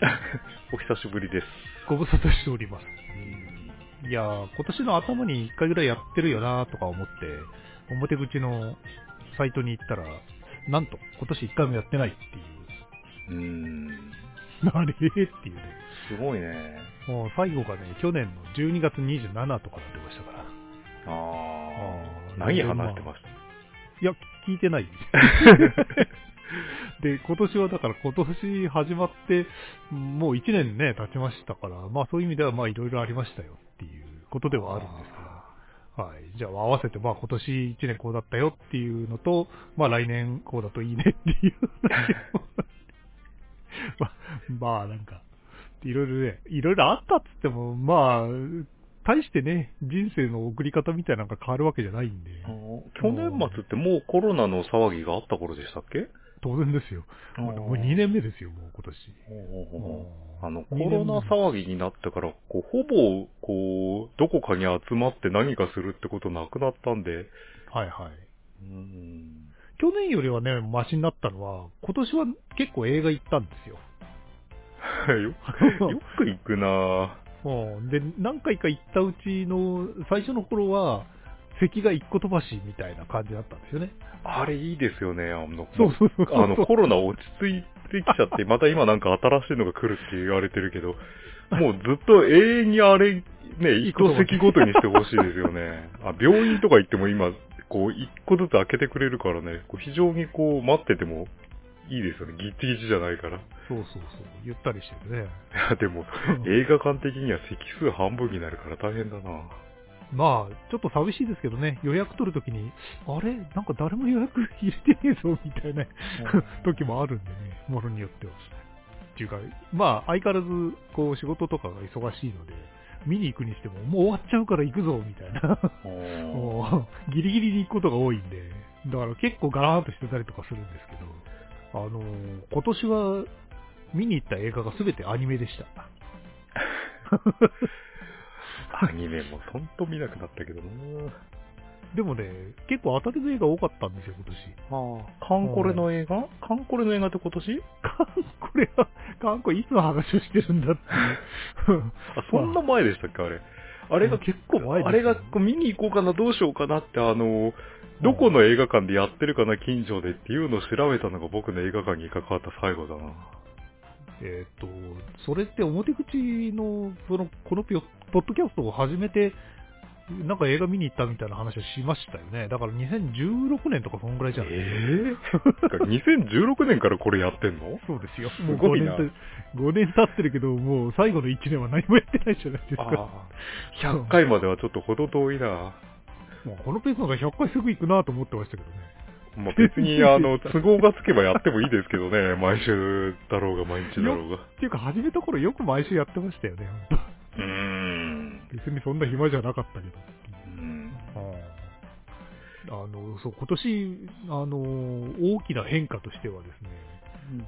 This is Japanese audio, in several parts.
お久しぶりです。ご無沙汰しております。いやー、今年の頭に一回ぐらいやってるよなとか思って、表口のサイトに行ったら、なんと今年一回もやってないっていう。うーん。あれっていうね。すごいね。もう最後がね、去年の12月27とかなってましたから。あああ。ー何話してました？いや、聞いてない。で、今年はだから今年始まって、もう1年ね、経ちましたから、まあそういう意味ではまあいろいろありましたよっていうことではあるんですけど、はい。じゃあ合わせてまあ今年1年こうだったよっていうのと、まあ来年こうだといいねっていう まあ、まあなんか、いろいろね、いろいろあったっつっても、まあ、大してね、人生の送り方みたいなのが変わるわけじゃないんで。去年末ってもうコロナの騒ぎがあった頃でしたっけ？当然ですよ。もう2年目ですよ、もう今年。あの、コロナ騒ぎになってから、こう、ほぼ、こう、どこかに集まって何かするってことなくなったんで、はいはい。うん。去年よりはね、マシになったのは、今年は結構映画行ったんですよ。よ よく行くなぁ。うんで、何回か行ったうちの最初の頃は、席が一個飛ばしみたいな感じだったんですよね。あれいいですよね。あの、そうそうそう。あの、コロナ落ち着いてきちゃって、また今なんか新しいのが来るって言われてるけど、もうずっと永遠にあれ、ね、一個席ごとにしてほしいですよね。あ病院とか行っても今、こう、一個ずつ開けてくれるからね、こう非常にこう、待っててもいいですよね。ギッチギチじゃないから。いそうそうそう。ゆったりしてるね。や、でも、映画館的には席数半分になるから大変だなまあ、ちょっと寂しいですけどね、予約取るときに、あれ？なんか誰も予約入れてねえぞ、みたいな時もあるんでね、ものによっては。っていうか、まあ、相変わらず、こう、仕事とかが忙しいので、見に行くにしても、もう終わっちゃうから行くぞ、みたいな。もうギリギリに行くことが多いんで、だから結構ガラーンとしてたりとかするんですけど、あのー今年は見に行った映画が全てアニメでした。アニメもほんと見なくなったけどなでもね、結構当たりの映画多かったんですよ、今年。ああ。カンコレの映画？カンコレの映画って今年？カンコレは、カンコレいつの話をしてるんだって。あ、そんな前でしたっけ、あれ？あれが結構前ですよあれが見に行こうかな、どうしようかなって、あの、どこの映画館でやってるかな、近所でっていうのを調べたのが僕の映画館に関わった最後だな。えっと、それって表口の、その、このピョポッドキャストを始めて、なんか映画見に行ったみたいな話をしましたよね。だから2016年とかそんぐらいじゃないええ2016 年からこれやってんの？そうですよ。もう5年た5年経ってるけど、もう最後の1年は何もやってないじゃないですか。ああ。100回まではちょっと程遠いな。もうこのペースの方が100回すぐ行くなと思ってましたけどね。まあ、別に、あの、都合がつけばやってもいいですけどね。毎週だろうが毎日だろうが。っていうか始めた頃よく毎週やってましたよね、本うーん。当別にそんな暇じゃなかったけど。うんあの、そう、今年、あの、大きな変化としてはですね、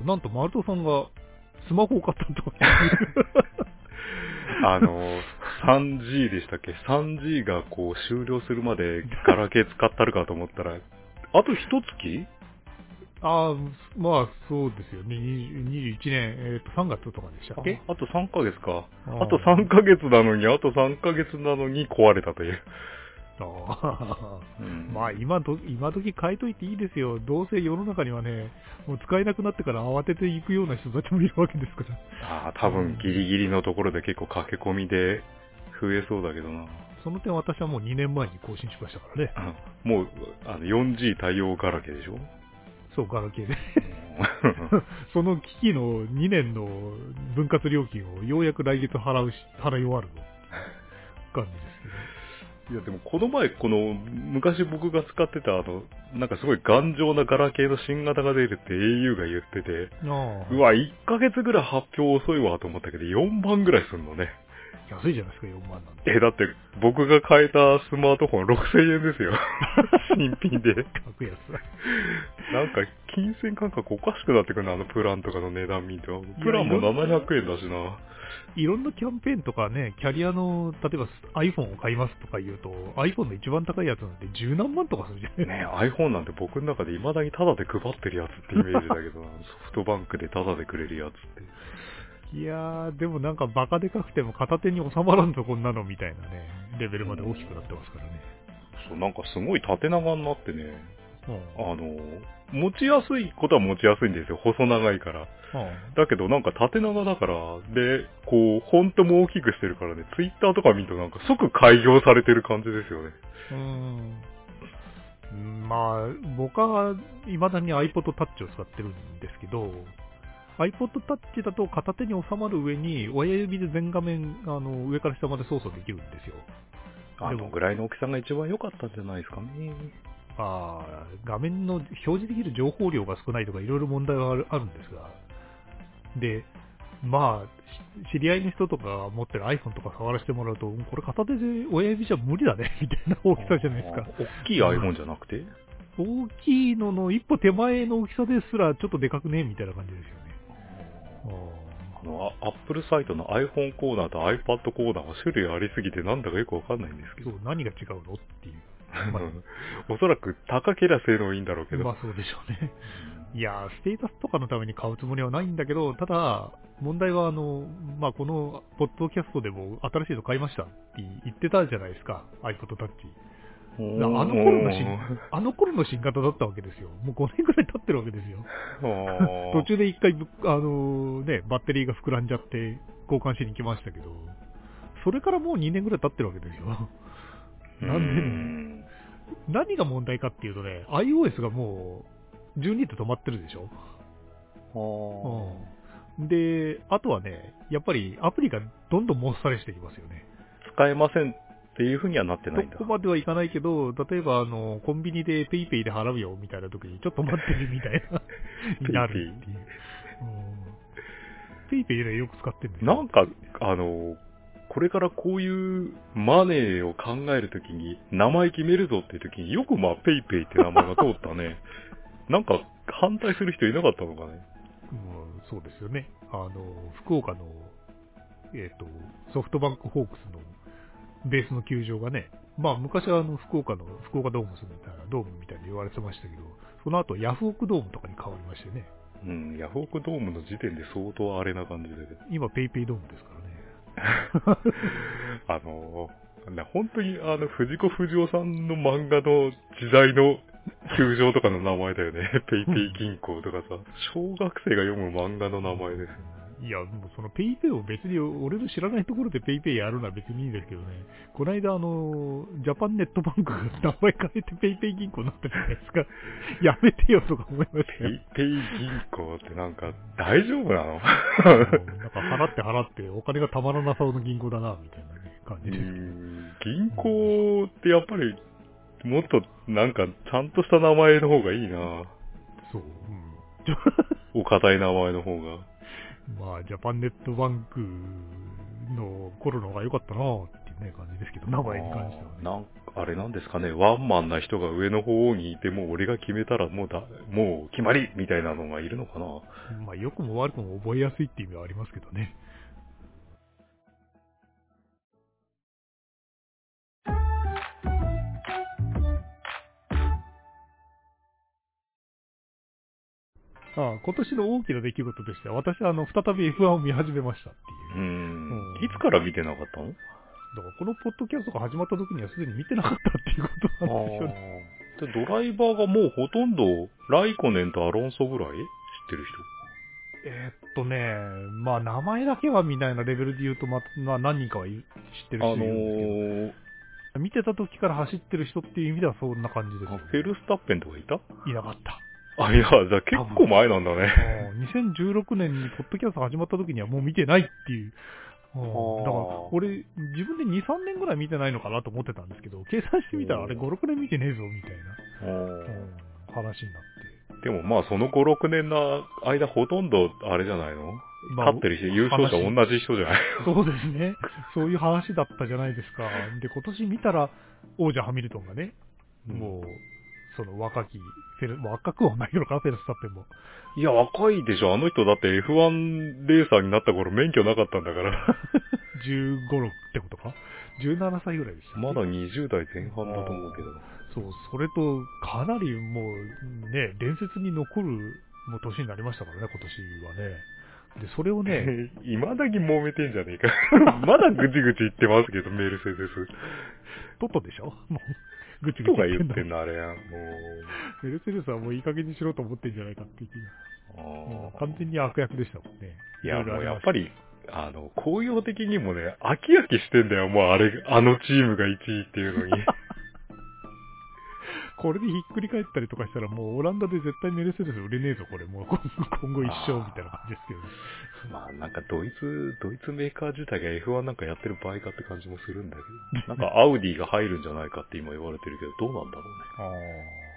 なんとマルトさんがスマホを買ったと。あの、3G でしたっけ ?3G がこう終了するまでガラケー使ったるかと思ったら、あと一月？ああ、まあそうですよね。20 21年、えっ、と、3月とかでしたっけ？あと3ヶ月か。あと3ヶ月なのに、あと3ヶ月なのに壊れたという。ああうんまあ今ど、今時変えといていいですよ。どうせ世の中にはね、もう使えなくなってから慌てていくような人たちもいるわけですから。ああ、多分ギリギリのところで結構駆け込みで増えそうだけどな。その点私はもう2年前に更新しましたからね。うんもう、あの、4G 対応ガラケーでしょ？そう、ガラケーで。その機器の2年の分割料金をようやく来月払うし、払い終わるの。感じですいや、でもこの前、この、昔僕が使ってたあの、なんかすごい頑丈なガラケーの新型が出るって au が言ってて、うわ、1ヶ月ぐらい発表遅いわと思ったけど、4万ぐらいすんのね。安いじゃないですか、4万なんて。え、だって僕が買えたスマートフォン6000円ですよ。新品で。格安。なんか、金銭感覚おかしくなってくるな、あのプランとかの値段見て。プランも700円だしな。いろんなキャンペーンとかね、キャリアの、例えば iPhone を買いますとか言うと、iPhone の一番高いやつなんて十何万とかするじゃない。ね iPhone なんて僕の中で未だにタダで配ってるやつってイメージだけどな、ソフトバンクでタダでくれるやつって。いやー、でもなんかバカでかくても片手に収まらんぞ、こんなのみたいなね、レベルまで大きくなってますからね。そう、なんかすごい縦長になってね、うん。あの、持ちやすいことは持ちやすいんですよ。細長いから。うんだけどなんか縦長だから、で、こう、フォントも大きくしてるからね、ツイッターとか見るとなんか即開業されてる感じですよね。うん。まあ、僕は未だに iPod Touch を使ってるんですけど、iPod Touch だと片手に収まる上に親指で全画面あの上から下まで操作できるんですよ。あのぐらいの大きさが一番良かったんじゃないですかね。ああ、画面の表示できる情報量が少ないとかいろいろ問題はあるあるんですが、で、まあ、し知り合いの人とか持ってる iPhone とか触らせてもらうと、これ片手で親指じゃ無理だね、みたいな大きさじゃないですか。大きい iPhone じゃなくて？大きいのの一歩手前の大きさですらちょっとでかくね、みたいな感じですよね。あの、アップルサイトの iPhone コーナーと iPad コーナーは種類ありすぎてなんだかよくわかんないんですけど。そう、何が違うのっていう。ま おそらく高けりゃ性能いいんだろうけど。まあそうでしょうね。いやー、ステータスとかのために買うつもりはないんだけど、ただ、問題はあの、まあこの、ポッドキャストでも新しいの買いましたって言ってたじゃないですか、iPod Touch。ああの頃の新、あの頃の新型だったわけですよ。もう5年くらい経ってるわけですよ。途中で一回ぶ、あのね、バッテリーが膨らんじゃって交換しに来ましたけど、それからもう2年くらい経ってるわけですよ。なんでね何が問題かっていうとね、iOS がもう12で止まってるでしょ。うん。で、あとはね、やっぱりアプリがどんどんもっさりしてきますよね。使えませんっていうふうにはなってないんだそ。こまではいかないけど、例えばあの、コンビニで PayPay で払うよみたいな時に、ちょっと待ってるみたいな、になるっていう。うん。PayPay ね、よく使ってるんですよ。なんか、あの、これからこういうマネーを考えるときに、名前決めるぞっていうときによくまあ、ペイペイって名前が通ったね。なんか、反対する人いなかったのかね。うん、そうですよね。あの、福岡の、えっ、と、ソフトバンクホークスのベースの球場がね、まあ昔はあの福岡の福岡ドームスみたいな、ドームみたいに言われてましたけど、その後ヤフオクドームとかに変わりましてね、うん、ヤフオクドームの時点で相当あれな感じだけど。今ペイペイドームですからね。あの、な本当にあの、藤子不二雄さんの漫画の時代の球場とかの名前だよね。ペイペイ銀行とかさ、小学生が読む漫画の名前です。いや、もうそのペイペイを別に俺の知らないところでペイペイやるのは別にいいんですけどね、この間あの、ジャパンネットバンクが名前変えてペイペイ銀行になったじゃないですか。やめてよとか思いましたよ。ペイペイ銀行ってなんか大丈夫なの？うんなんか払って払ってお金がたまらなそうな銀行だな、みたいなね、感じうです。ん銀行ってやっぱりもっとなんかちゃんとした名前の方がいいな。そう。うんお堅い名前の方が。まあ、ジャパンネットバンクの頃の方が良かったなっていうね、感じですけど、名前に関してはね。なんか、あれなんですかね、ワンマンな人が上の方にいて、もう俺が決めたらもうだ、もう決まりみたいなのがいるのかな。まあ、良くも悪くも覚えやすいっていう意味はありますけどね。ああ今年の大きな出来事としては、私はあの、再び F1 を見始めましたっていうう。んうん。いつから見てなかったの？だからこのポッドキャストが始まった時にはすでに見てなかったっていうことなんですよね。でドライバーがもうほとんど、ライコネンとアロンソぐらい知ってるえーっとね、まあ名前だけはみたいなレベルで言うと、まあ、まあ何人かは知ってる人いるんですけど、ー、見てた時から走ってる人っていう意味ではそんな感じですよ、フェルスタッペンとかいた？いなかった。あ、いや、じゃあ結構前なんだね。うん。2016年にポッドキャスト始まった時にはもう見てないっていう。うん。ーだから、俺、自分で2、3年ぐらい見てないのかなと思ってたんですけど、計算してみたらあれ5、6年見てねえぞ、みたいな、うん。話になって。でもまあその5、6年の間ほとんどあれじゃないの？まあ勝ってるし、優勝者同じ人じゃない？そうですね。そういう話だったじゃないですか。で、今年見たら、王者ハミルトンがね、もう、その若き、フェル、若くはないのかな、フェルスタッペンも。いや、若いでしょ。あの人だって F1 レーサーになった頃免許なかったんだから。15、6ってことか ?17 歳ぐらいでした。まだ20代前半だと思うけど。そう、それと、かなりもう、ね、伝説に残る、もう年になりましたからね、今年はね。で、それをね、今だけ揉めてんじゃねえか。まだぐちぐち言ってますけど、メルセデス。トットでしょ？もう、ぐちぐとち言ってん言ってんの、あれやん。もメルセデスはもういい加減にしろと思ってんじゃないかっていう気が。う。もう完全に悪役でしたもんね。いや、もうやっりぱり、あの、紅葉的にもね、飽き飽きしてんだよ、もうあれ、あのチームが1位っていうのに。これでひっくり返ったりとかしたら、もうオランダで絶対メルセデス売れねえぞ、これ。もう今今後一生みたいな感じですけどね。まあなんかドイツ、ドイツメーカー自体が F1 なんかやってる場合かって感じもするんだけど。なんかアウディが入るんじゃないかって今言われてるけど、どうなんだろうね。ああ。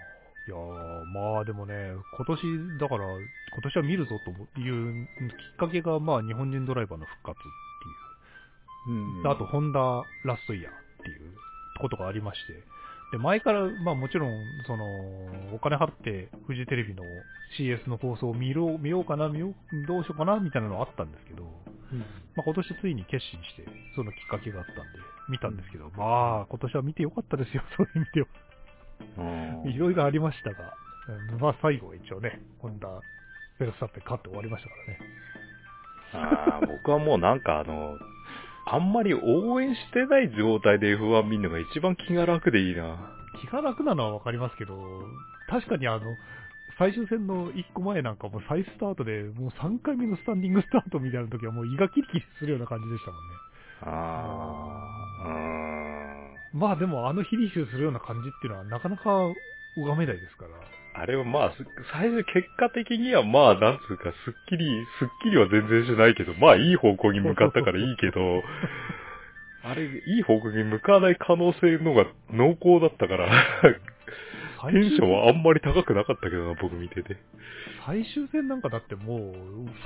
いやーまあでもね、今年、だから、今年は見るぞというきっかけが、まあ日本人ドライバーの復活っていう。うんあと、ホンダラストイヤーっていうことがありまして。で、前から、まあもちろん、その、お金払って、フジテレビの CS の放送を見ろ見ようかな、見よう、どうしようかな、みたいなのあったんですけど、まあ今年ついに決心して、そのきっかけがあったんで、見たんですけど、まあ今年は見てよかったですよ、そういう意味では。うんいろいろありましたが、うんまあ最後は一応ね、ホンダ、ベルスタッペン勝って終わりましたからね。あー僕はもうなんかあの、あんまり応援してない状態で F1 見るのが一番気が楽でいいな。気が楽なのはわかりますけど、確かにあの、最終戦の1個前なんかもう再スタートで、もう3回目のスタンディングスタートみたいな時はもう胃がキリキリするような感じでしたもんね。あー。まあでもあのヒリヒリするような感じっていうのはなかなか拝めないですから。あれはまあ、す最初結果的にはまあ、なんつうか、すっきり、すっきりは全然しないけど、まあいい方向に向かったからいいけど、あれ、いい方向に向かない可能性のが濃厚だったから、テンションはあんまり高くなかったけどな、僕見てて。最終戦なんかだってもう、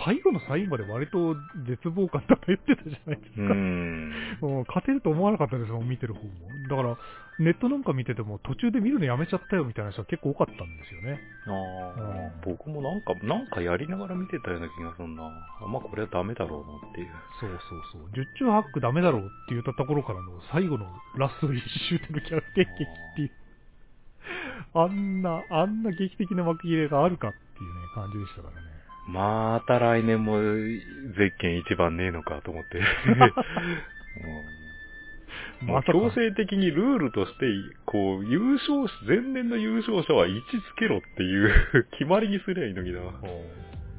最後の最後まで割と絶望感漂ってたじゃないですか。うーん。もう勝てると思わなかったですもん、見てる方も。だから、ネットなんか見てても途中で見るのやめちゃったよみたいな人は結構多かったんですよね。あうんあ、僕もなんか、なんかやりながら見てたような気がするな。あまあこれはダメだろうなっていう。そうそうそう。十中八九ダメだろうって言ったところからの最後のラスト一周での逆転劇っていう。あんな、あんな劇的な幕切れがあるかっていうね、感じでしたからね。また来年もゼッケン一番ねえのかと思って。うん、もう強制的にルールとして、こう、優勝し、前年の優勝者は位置つけろっていう 決まりにすりゃいいのにな。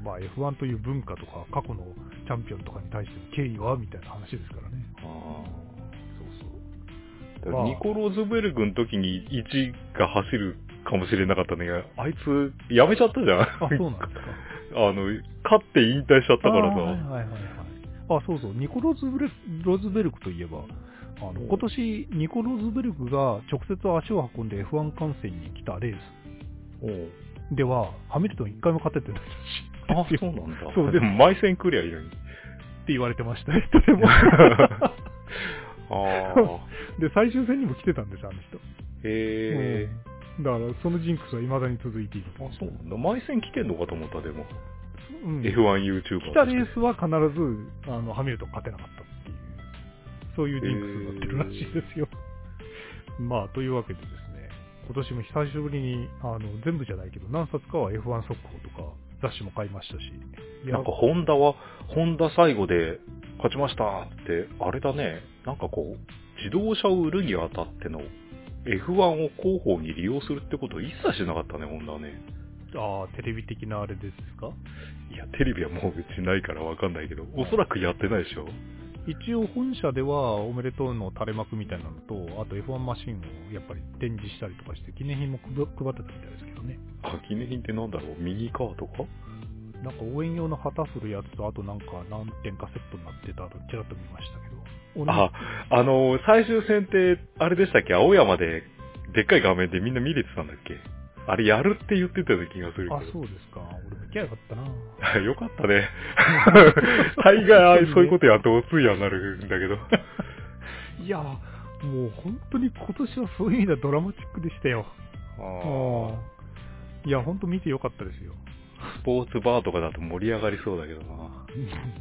まあ F1 という文化とか過去のチャンピオンとかに対しての敬意はみたいな話ですからね。あそうまあーニコ・ローズベルグの時に1が走るかもしれなかったんだけど、あいつ、やめちゃったじゃん。あ、そうなんですか。あの、勝って引退しちゃったからさ。はいはいはい。あ、そうそう。ニコロズベルロズベルクといえば、あの、今年、ニコロズベルクが直接足を運んで F1 観戦に来たレースでは、ハミルトン一回も勝ててないらしい。あ、そうなんだ。そうでも、毎戦来りゃいいのに。って言われてましたね、でも。ああ。で、最終戦にも来てたんです、あの人。へえ。うんだから、そのジンクスは未だに続いている。あ、そうなんだ。毎戦来てんのかと思った、でも。うん、F1YouTuber 来たレースは必ず、あの、ハミルトン勝てなかったそういうジンクスになってるらしいですよ。まあ、というわけでですね、今年も久しぶりに、あの、全部じゃないけど、何冊かは F1 速報とか、雑誌も買いましたし、なんか、ホンダは、ホンダ最後で勝ちましたって、あれだね。なんかこう、自動車を売るにあたっての F1 を広報に利用するってことを一切しなかったね、ホンダはね。ああ、テレビ的なあれですか？いや、テレビはもううちないからわかんないけど、おそらくやってないでしょ。一応本社ではおめでとうの垂れ幕みたいなのと、あと F1 マシンをやっぱり展示したりとかして、記念品も配配ってたみたいですけどね。あ、記念品ってなんだろう？ミニカーとか？なんか応援用の旗振るやつと、あとなんか何点かセットになってたとちらっと見ましたけど。あ、あのー最終戦って、あれでしたっけ？青山で、でっかい画面でみんな見れてたんだっけ？あれやるって言ってたような気がするけど。あ、そうですか。俺も行きゃよかったな。あ よかったね。大概そういうことやってお通夜になるんだけど。いや、もう本当に今年はそういう意味ではドラマチックでしたよ。あいや、本当見てよかったですよ。ースポーツバーとかだと盛り上がりそうだけどな。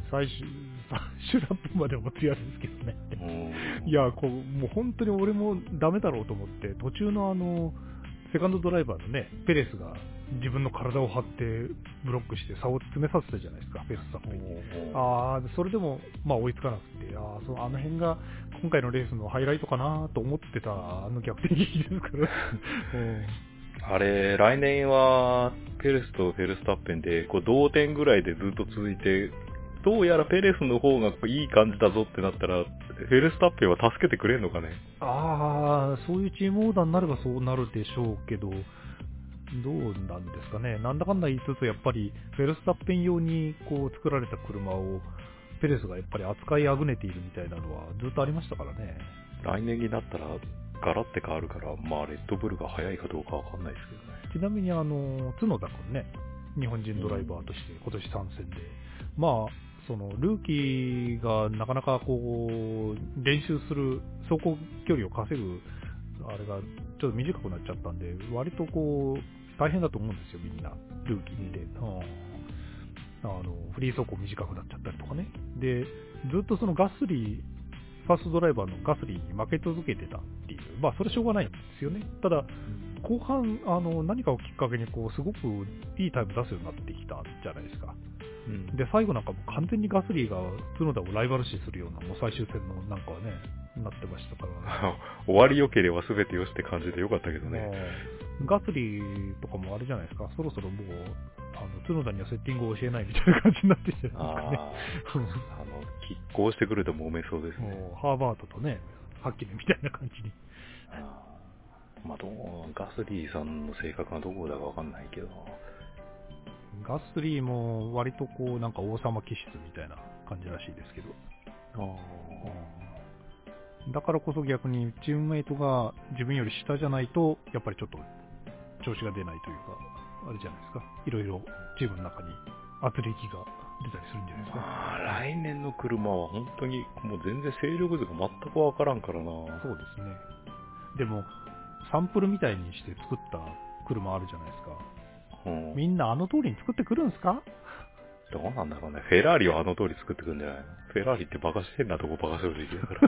最終、最終ラップまでおつやですけどね。うんいや、こう、もう本当に俺もダメだろうと思って、途中のあの、セカンドドライバーのね、ペレスが自分の体を張ってブロックして差を詰めさせたじゃないですか、フェスタッペンに。あーそれでも、まあ、追いつかなくて、あーそのあの辺が今回のレースのハイライトかなと思ってた、あの逆転劇ですから。うんあれ、来年は、ペレスとフェルスタッペンで、こう、同点ぐらいでずっと続いて、どうやらペレスの方がいい感じだぞってなったら、フェルスタッペンは助けてくれんのかね？ああ、そういうチームオーダーになればそうなるでしょうけど、どうなんですかね？なんだかんだ言いつつ、やっぱり、フェルスタッペン用にこう作られた車を、ペレスがやっぱり扱いあぐねているみたいなのはずっとありましたからね。来年になったら、ガラって変わるから、まあ、レッドブルが速いかどうかわかんないですけどね。ちなみにあの、角田君ね、日本人ドライバーとして今年参戦で、まあ、その、ルーキーがなかなかこう、練習する走行距離を稼ぐ、あれがちょっと短くなっちゃったんで、割とこう、大変だと思うんですよ、みんな、ルーキーって。うんあの、フリー走行短くなっちゃったりとかね。で、ずっとそのガスリー、ファーストドライバーのガスリーに負け続けてたっていう、まあそれしょうがないんですよね。ただ、後半、あの、何かをきっかけに、こう、すごくいいタイム出すようになってきたじゃないですか。うん。で、最後なんかもう完全にガスリーが角田をライバル視するような、もう最終戦のなんかはね、なってましたから、終わり良ければ全てよしって感じでよかったけどね。ガスリーとかもあれじゃないですか、そろそろもう、あの、角田にはセッティングを教えないみたいな感じになってきてるんですかね。あ の、拮抗してくると揉めそうですね。ハーバートとね、はっきりみたいな感じに。まあ、どう、ガスリーさんの性格がどこだかわかんないけど。ガスリーも割とこう、なんか王様気質みたいな感じらしいですけど。だからこそ逆にチームメイトが自分より下じゃないと、やっぱりちょっと調子が出ないというか、あれじゃないですか。いろいろチームの中に圧力が出たりするんじゃないですか。まあ、来年の車は本当にもう全然勢力図が全くわからんからな。そうですね。でも、サンプルみたいにして作った車あるじゃないですか。うん、みんなあの通りに作ってくるんですか？どうなんだろうね。フェラーリはあの通り作ってくんじゃないの？フェラーリってバカしてんなとこバカする時期だから。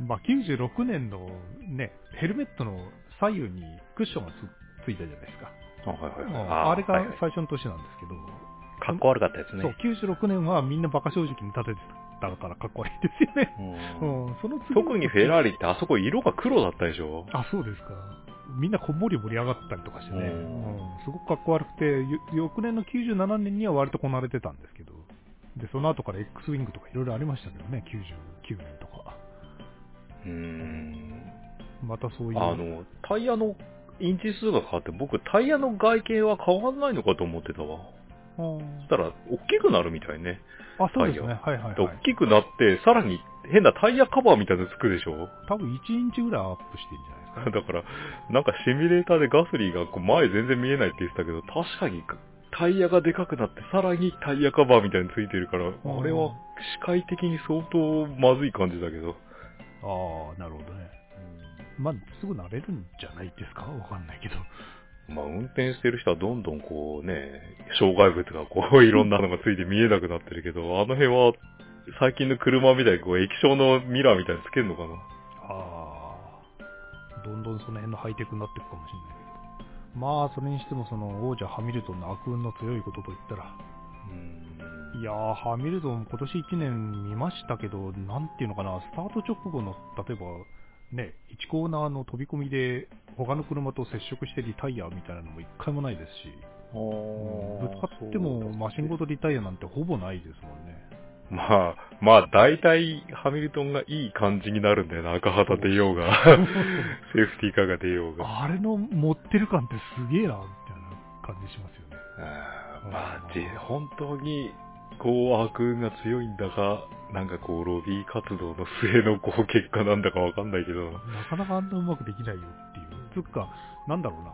まあ、96年のね、ヘルメットの左右にクッションがつついたじゃないですか。あはいはいはいあれがはいはい最初の年なんですけど、かっこ悪かったやつね。そう、96年はみんなバカ正直に立ててたからかっこ悪いですよね。うんうん、その次特にフェラーリってあそこ色が黒だったでしょ？あ、そうですか。みんなこんもり盛り上がったりとかしてね、ううんんすごくかっこ悪くて、よ翌年の97年には割とこなれてたんですけど、で、その後から X ウィングとかいろいろありましたけどね、99年とか。うーん。またそういう。あの、タイヤのインチ数が変わって、僕タイヤの外形は変わんないのかと思ってたわ。うんそしたら、大きくなるみたいね。あ、そうですね。はいはい大はい。きくなって、さらに変なタイヤカバーみたいなのつくでしょ？多分1インチぐらいアップしてるんじゃないですかね。だから、なんかシミュレーターでガスリーがこう前全然見えないって言ってたけど、確かにタイヤがでかくなって、さらにタイヤカバーみたいについてるから、んあれは視界的に相当まずい感じだけど。ああ、なるほどね。まあ、すぐ慣れるんじゃないですか？わかんないけど。まあ、運転してる人はどんどんこうね、障害物がこう いろんなのがついて見えなくなってるけど、あの辺は最近の車みたいにこう液晶のミラーみたいにつけるのかな？ああ、どんどんその辺のハイテクになっていくかもしれないけど。まあ、それにしてもその王者ハミルトンの悪運の強いことといったら、うん。いやー、ハミルトン今年1年見ましたけど、なんていうのかな、スタート直後の、例えば、ね、1コーナーの飛び込みで他の車と接触してリタイアみたいなのも一回もないですし、ぶつかってもマシンごとリタイアなんてほぼないですもんね。まあ、まあ、大体、ハミルトンがいい感じになるんだよな。赤旗出ようが、セーフティーカーが出ようが。あれの持ってる感ってすげえな、みたいな感じしますよね。あーまあ、じ本当に、こう、悪運が強いんだか、なんかこう、ロビー活動の末のこう、結果なんだかわかんないけど。なかなかあんなうまくできないよっていう。つうか、なんだろうな。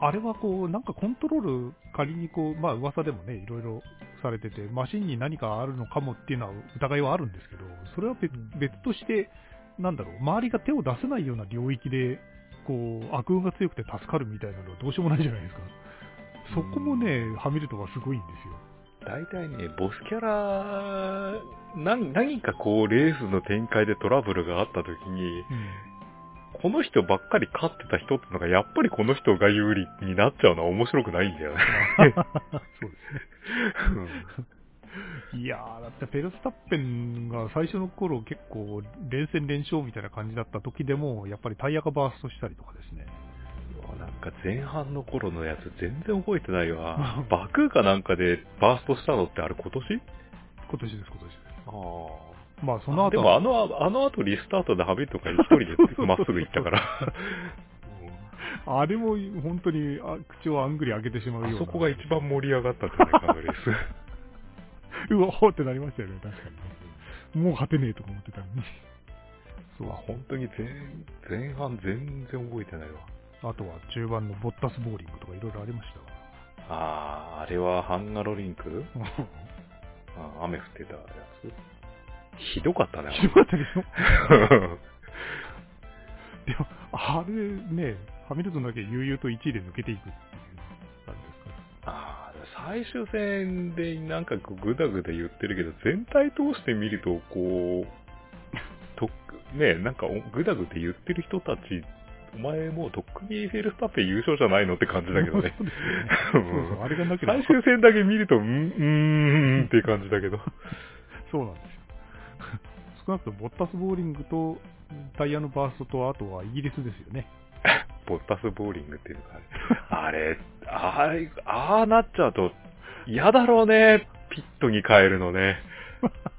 あれはこう、なんかコントロール、仮にこう、まあ噂でもね、いろいろされてて、マシンに何かあるのかもっていうのは疑いはあるんですけど、それは別別として、なんだろう、周りが手を出せないような領域で、こう、悪運が強くて助かるみたいなのはどうしようもないじゃないですか。そこもね、ハミルトンはすごいんですよ。大体ね、ボスキャラ、何、何かこう、レースの展開でトラブルがあった時に、この人ばっかり勝ってた人ってのが、やっぱりこの人が有利になっちゃうのは面白くないんだよね。そうですね。いやー、だってフェルスタッペンが最初の頃結構連戦連勝みたいな感じだった時でも、やっぱりタイヤがバーストしたりとかですね。なんか前半の頃のやつ全然覚えてないわ。バクーかなんかでバーストしたのってあれ今年？今年です、今年です。ああ。まあその後でもあの、あの後リスタートでハビルトが一人でまっすぐ行ったから。あれも本当にあ口をあんぐり開けてしまうような。あそこが一番盛り上がったんじゃないかな、レース。うわ、ほってなりましたよね、確かに。もう勝てねえとか思ってたのに。そ うまあ、本当に前前半全然覚えてないわ。あとは中盤のボッタスボーリングとかいろいろありましたわ。ああ、あれはハンガロリンク？あ雨降ってたやつ？ひどかったね。ひどかったでしょ？でも、あれね、ハミルトンだけ悠々と1位で抜けていくっていう感じですかああ、最終戦でなんかグダグダ言ってるけど、全体通して見ると、こう、とねなんかおグダグダ言ってる人たち、お前もうとっくにフェルスタッペン優勝じゃないのって感じだけどね。あれがなければ最終戦だけ見ると、んうーんって感じだけど。そうなんですよ。少なくともボッタスボーリングとタイヤのバーストと、あとはイギリスですよね。ボッタスボーリングっていうのがあれ、あれ、ああなっちゃうと嫌だろうね、ピットに変えるのね。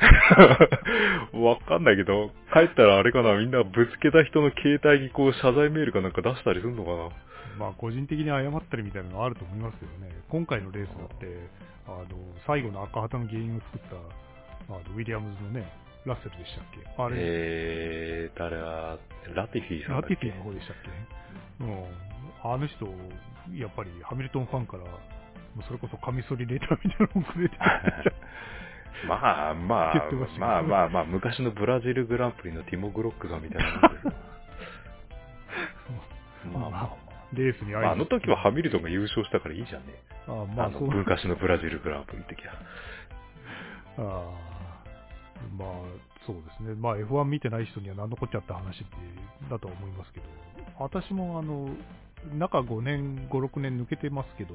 わかんないけど、帰ったらあれかな、みんなぶつけた人の携帯にこう謝罪メールかなんか出したりするのかな。まあ、個人的に謝ったりみたいなのはあると思いますけどね。今回のレースだって、あの、最後の赤旗の原因を作った、あの、ウィリアムズのね、ラッセルでしたっけ？あれ、えー、誰は、ラティフィーさんラティフィの方でしたっけ？うん。あの人、やっぱりハミルトンファンから、もうそれこそカミソリレターみたいなのをくれて まあまあまあまあまあ、昔のブラジルグランプリのティモ・グロックがみたいなもんですよ。まあまあまあ。レースに会いまあ、あの時はハミルトンが優勝したからいいじゃんね。あまあ、あの。昔のブラジルグランプリの時は。あーまあ、そうですね。まあ、F1 見てない人には何のこっちゃった話ってだとは思いますけど、私もあの、中5年、5、6年抜けてますけど、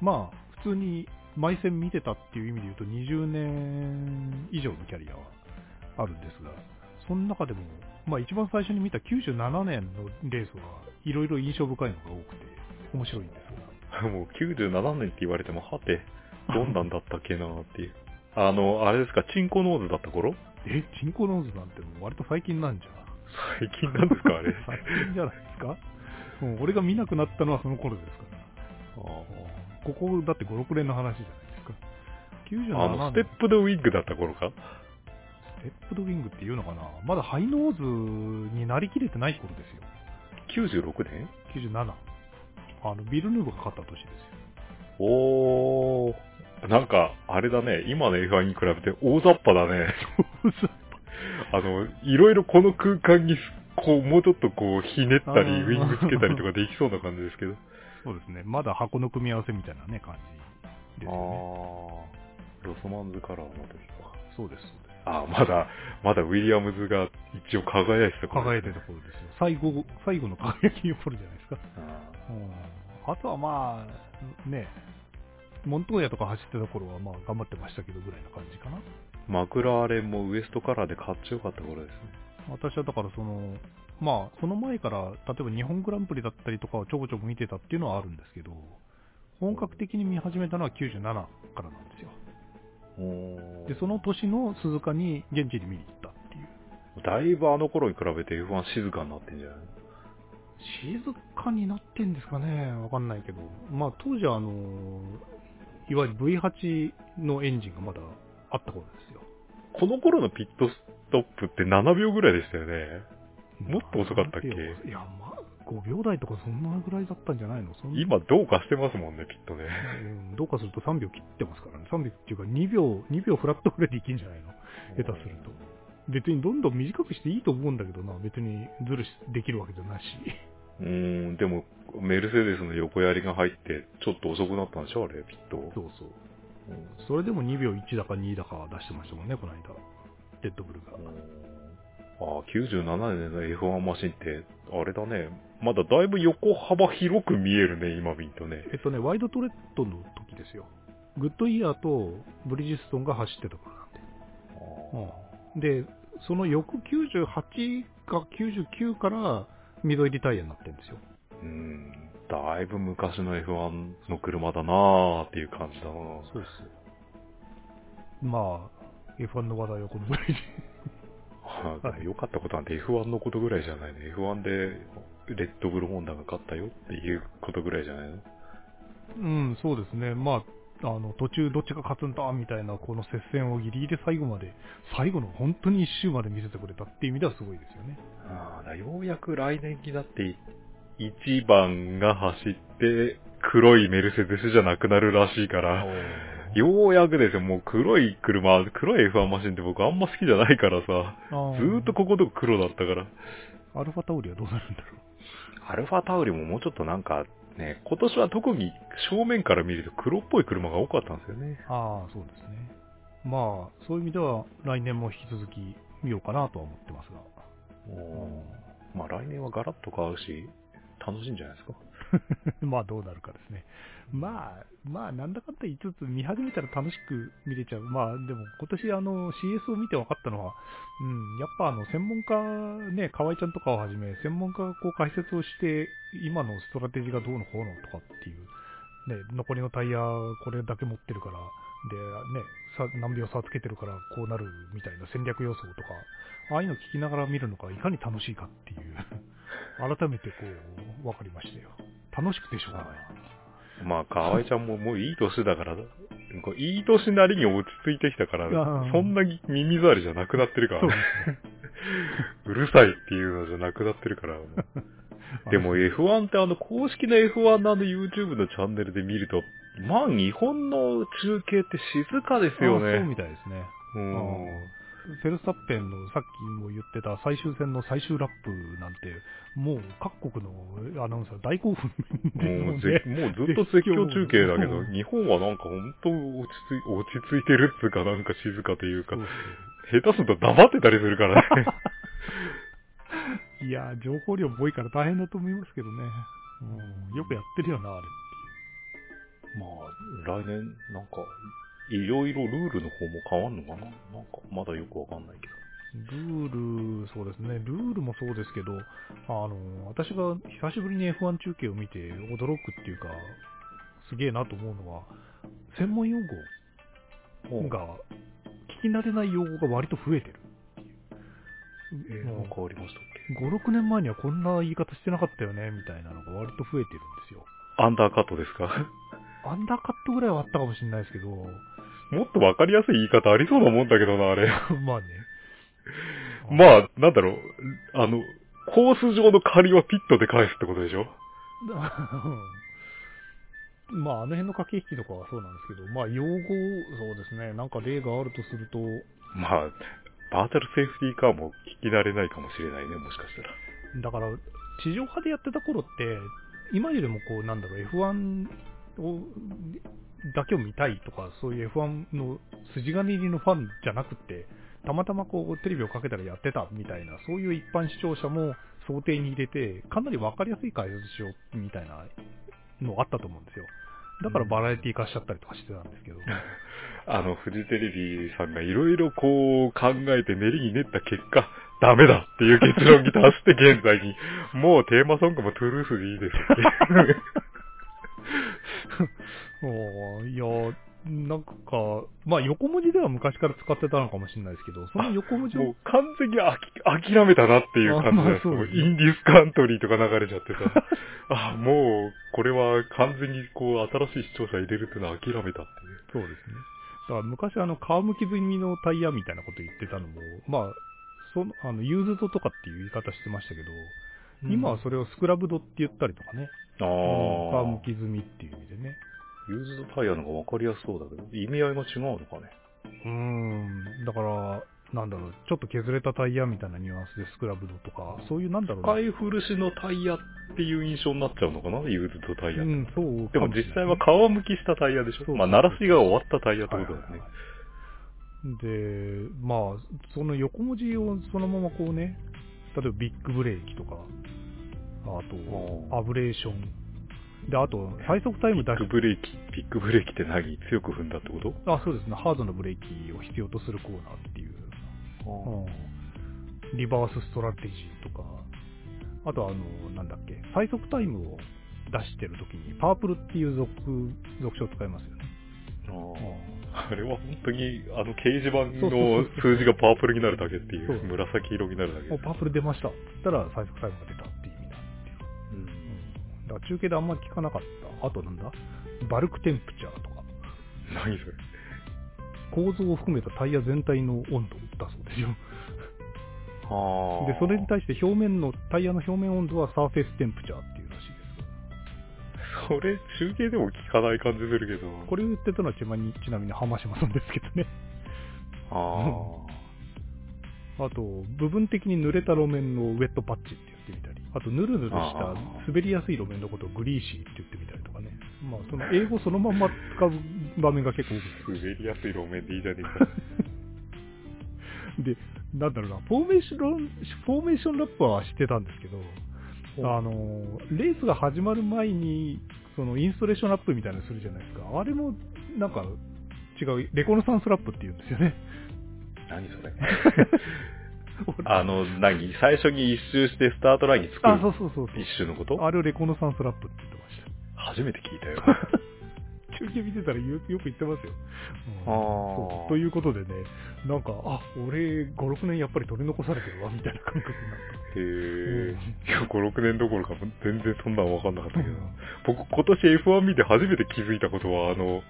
まあ、普通に毎戦見てたっていう意味で言うと20年以上のキャリアはあるんですが、その中でも、まあ一番最初に見た97年のレースはいろいろ印象深いのが多くて面白いんですが、もう97年って言われても、はて、どんなんだったっけなっていう。あの、あれですか、チンコノーズだった頃？え、チンコノーズなんてもう割と最近なんじゃ最近なんですか、あれ？最近じゃないですか？もう俺が見なくなったのはその頃ですから。ここだって5、6年の話じゃないですか。97年。あの、ステップドウィッグだった頃か？ステップドウィングっていうのかなまだハイノーズになりきれてない頃ですよ。96年？97。あの、ビルヌーブが勝った年ですよ。おー。なんか、あれだね、今の F1 に比べて大雑把だね。あの、いろいろこの空間に、こう、もうちょっとこう、ひねったり、ウィングつけたりとかできそうな感じですけど。そうですね。まだ箱の組み合わせみたいなね、感じですよね。あー、ロスマンズカラーの時か。そうです、そうです。あー、まだ、まだウィリアムズが一応輝いてた頃輝いてるところですよ。最後、最後の輝きを取るじゃないですか。あうんあとはまあ、ね、モントーヤとか走ってた頃はまあ頑張ってましたけどぐらいな感じかな。ーマクラーレンもウエストカラーでかっちょよかった頃ですね。私はだからその、まあその前から例えば日本グランプリだったりとかをちょこちょこ見てたっていうのはあるんですけど、本格的に見始めたのは97からなんですよ。おで、その年の鈴鹿に現地に見に行ったっていう。だいぶあの頃に比べて F1 静かになってんじゃない？静かになってんですかねわかんないけど。まあ当時はあの、いわゆる V8 のエンジンがまだあった頃ですよ。この頃のピットストップって7秒ぐらいでしたよね。もっと遅かったっけ？いや、まあ、5秒台とかそんなぐらいだったんじゃないの？今どうかしてますもんね、ピットね。うんどうかすると3秒切ってますからね。3秒っていうか2秒、2秒フラットぐらいでいけんじゃないの？下手すると。別にどんどん短くしていいと思うんだけどな。別にズルしできるわけじゃなし。うーん、でも、メルセデスの横やりが入って、ちょっと遅くなったんでしょあれ、ピット。そうそう。うんそれでも2秒1だか2だか出してましたもんね、この間。レッドブルが。うんああ、97年の F1 マシンって、あれだね。まだだいぶ横幅広く見えるね、今見るとね。えっとね、ワイドトレッドの時ですよ。グッドイヤーとブリヂストンが走ってたからなんで。で、その翌98か99から溝入りタイヤになってるんですよ。うん。だいぶ昔の F1 の車だなーっていう感じだなそうです。まあ、F1 の話題はこのぐらいで。はあでも良かったことなんて F1 のことぐらいじゃないの。F1 でレッドブルホンダが勝ったよっていうことぐらいじゃないの？うん、そうですね。まあ、あの、途中どっちが勝つんだみたいな、この接戦をギリギリ最後まで、最後の本当に一周まで見せてくれたっていう意味ではすごいですよね。ああ、だようやく来年になって1番が走って黒いメルセデスじゃなくなるらしいから、ようやくですよ、もう黒い車、黒い F1 マシンって僕あんま好きじゃないからさ、ずーっとこことこ黒だったから。アルファタオリはどうなるんだろアルファタウリももうちょっとなんかね、今年は特に正面から見ると黒っぽい車が多かったんですよね。う。ああ、そうですね。まあ、そういう意味では来年も引き続き見ようかなとは思ってますが。まあ来年はガラッと変わるし、楽しいんじゃないですか。まあどうなるかですね。まあ、まあなんだかんだ言いつつ見始めたら楽しく見れちゃう。まあでも今年あの CS を見て分かったのは、うん、やっぱあの専門家、ね、河合ちゃんとかをはじめ、専門家がこう解説をして、今のストラテジーがどうのこうのとかっていう、ね、残りのタイヤこれだけ持ってるから、で、ね、さ何秒差つけてるからこうなるみたいな戦略予想とか、ああいうの聞きながら見るのがいかに楽しいかっていう、改めてこう、分かりましたよ。楽しくてしょうがない。まあ、河合ちゃんももういい年だから、いい年なりに落ち着いてきたからうん、そんなに耳障りじゃなくなってるからね。うるさいっていうのじゃなくなってるから。でも F1 ってあの公式の F1 のあの YouTube のチャンネルで見ると、まあ日本の中継って静かですよあそうね。みたいですね。うんフェルスタッペンのさっきも言ってた最終戦の最終ラップなんて、もう各国のアナウンサー大興奮ですもうので、ぜもうずっと絶叫中継だけど、うん日本はなんか本当落ち着い、落ち着いてるっつうかなんか静かというか下手すると黙ってたりするからね。いやー、情報量も多いから大変だと思いますけどね。うん、よくやってるよな、あれ。まあ、来年なんか、いろいろルールの方も変わんのかな？なんか、まだよくわかんないけど。ルール、そうですね、ルールもそうですけど、あの、私が久しぶりに F1 中継を見て驚くっていうか、すげえなと思うのは、専門用語が、聞き慣れない用語が割と増えてる。えー、なんかありましたっけ？5、6年前にはこんな言い方してなかったよね、みたいなのが割と増えてるんですよ。アンダーカットですか？アンダーカットぐらいはあったかもしれないですけど、もっとわかりやすい言い方ありそうなもんだけどな、あれ。まあね。まあ、なんだろう。あの、コース上の借りはピットで返すってことでしょ？まあ、あの辺の駆け引きとかはそうなんですけど、まあ、用語、そうですね、なんか例があるとすると、まあ、バーチャルセーフティーカーも聞き慣れないかもしれないね、もしかしたら。だから、地上波でやってた頃って、今よりもこう、なんだろう、F1 を、だけを見たいとか、そういう F1 の筋金入りのファンじゃなくて、たまたまこう、テレビをかけたらやってたみたいな、そういう一般視聴者も想定に入れて、かなりわかりやすい解説しようみたいなのあったと思うんですよ。だからバラエティ化しちゃったりとかしてたんですけど。あの、フジテレビさんがいろいろこう考えて練りに練った結果、ダメだっていう結論に達して現在に、もうテーマソングもトゥルースでいいですって。おーいや、なんか、まあ横文字では昔から使ってたのかもしれないですけど、その横文字をもう完全にあき諦めたなっていう感じあまです。あそうですねもうインディスカントリーとか流れちゃってさ。あ、もう、これは完全にこう、新しい視聴者入れるっていうのは諦めたっていう。そうですね。だから昔あの、皮むき済みのタイヤみたいなこと言ってたのも、まあ、その、あの、ユーズドとかっていう言い方してましたけど、今はそれを scrubbed って言ったりとかね。あ皮むあ。き済みっていう意味でね。ユーズドタイヤの方がわかりやすそうだけど、意味合いが違うのかね。うーん。だから、なんだろう、ちょっと削れたタイヤみたいなニュアンスで scrubbed とか、そういうなんだろうな使い古しのタイヤっていう印象になっちゃうのかなユーズドタイヤ。うん、そうでも実際は皮むきしたタイヤでしょそうまあ、慣らしが終わったタイヤってことだよね。で、まあ、その横文字をそのままこうね、例えば big brake とか、あと、 abrasion。で、あと、最速タイム出し big brake、big brake って何？強く踏んだってこと？あ、そうですね。ハードなブレーキを必要とするコーナーっていう。うん、 reverse strategy とか、あとはあの、なんだっけ、最速タイムを出してるときに、パープルっていう属、属性を使いますよね。ああれは本当に、あの、掲示板の数字がパープルになるだけっていそう。う、紫色になるだけ。パープル出ました。つったら最速タイムが出ただから中継であんまり聞かなかった。あとなんだ？バルクテンプチャーとか、何それ構造を含めたタイヤ全体の温度だそうですよ。ああ。で、それに対して表面の、タイヤの表面温度はサーフェイステンプチャーっていうらしいです。それ、中継でも聞かない感じするけど。これを言ってたのはちなみに、ちなみに浜島さんですけどね。あ あと、部分的に濡れた路面の wet patch って言ってみたり、あと、ぬるぬるした滑りやすい路面のことを greasy って言ってみたりとかね。まあ、その英語そのまんま使う場面が結構多くあ。滑りやすい路面でいいじゃねえか。て。で、なんだろうな、フォーメーション、フォーメーションラップは知ってたんですけど、あの、レースが始まる前に、そのインストレーションラップみたいなのするじゃないですか。あれも、なんか、違う、レコノサンスラップって言うんですよね。何それ あの、何？最初に一周してスタートラインに作あ、そうるそうそう一。周のこと？あれをレコノサンスラップって言ってました。初めて聞いたよ。中継見てたらよよく言ってますよ。うんということでね、なんか、あ、俺、5、6年やっぱり取り残されてるわ、みたいな感覚になった。へうんえ。いや、5、6年どころか全然そんなん分かんなかったけどうん。僕、今年 F1 見て初めて気づいたことは、あの、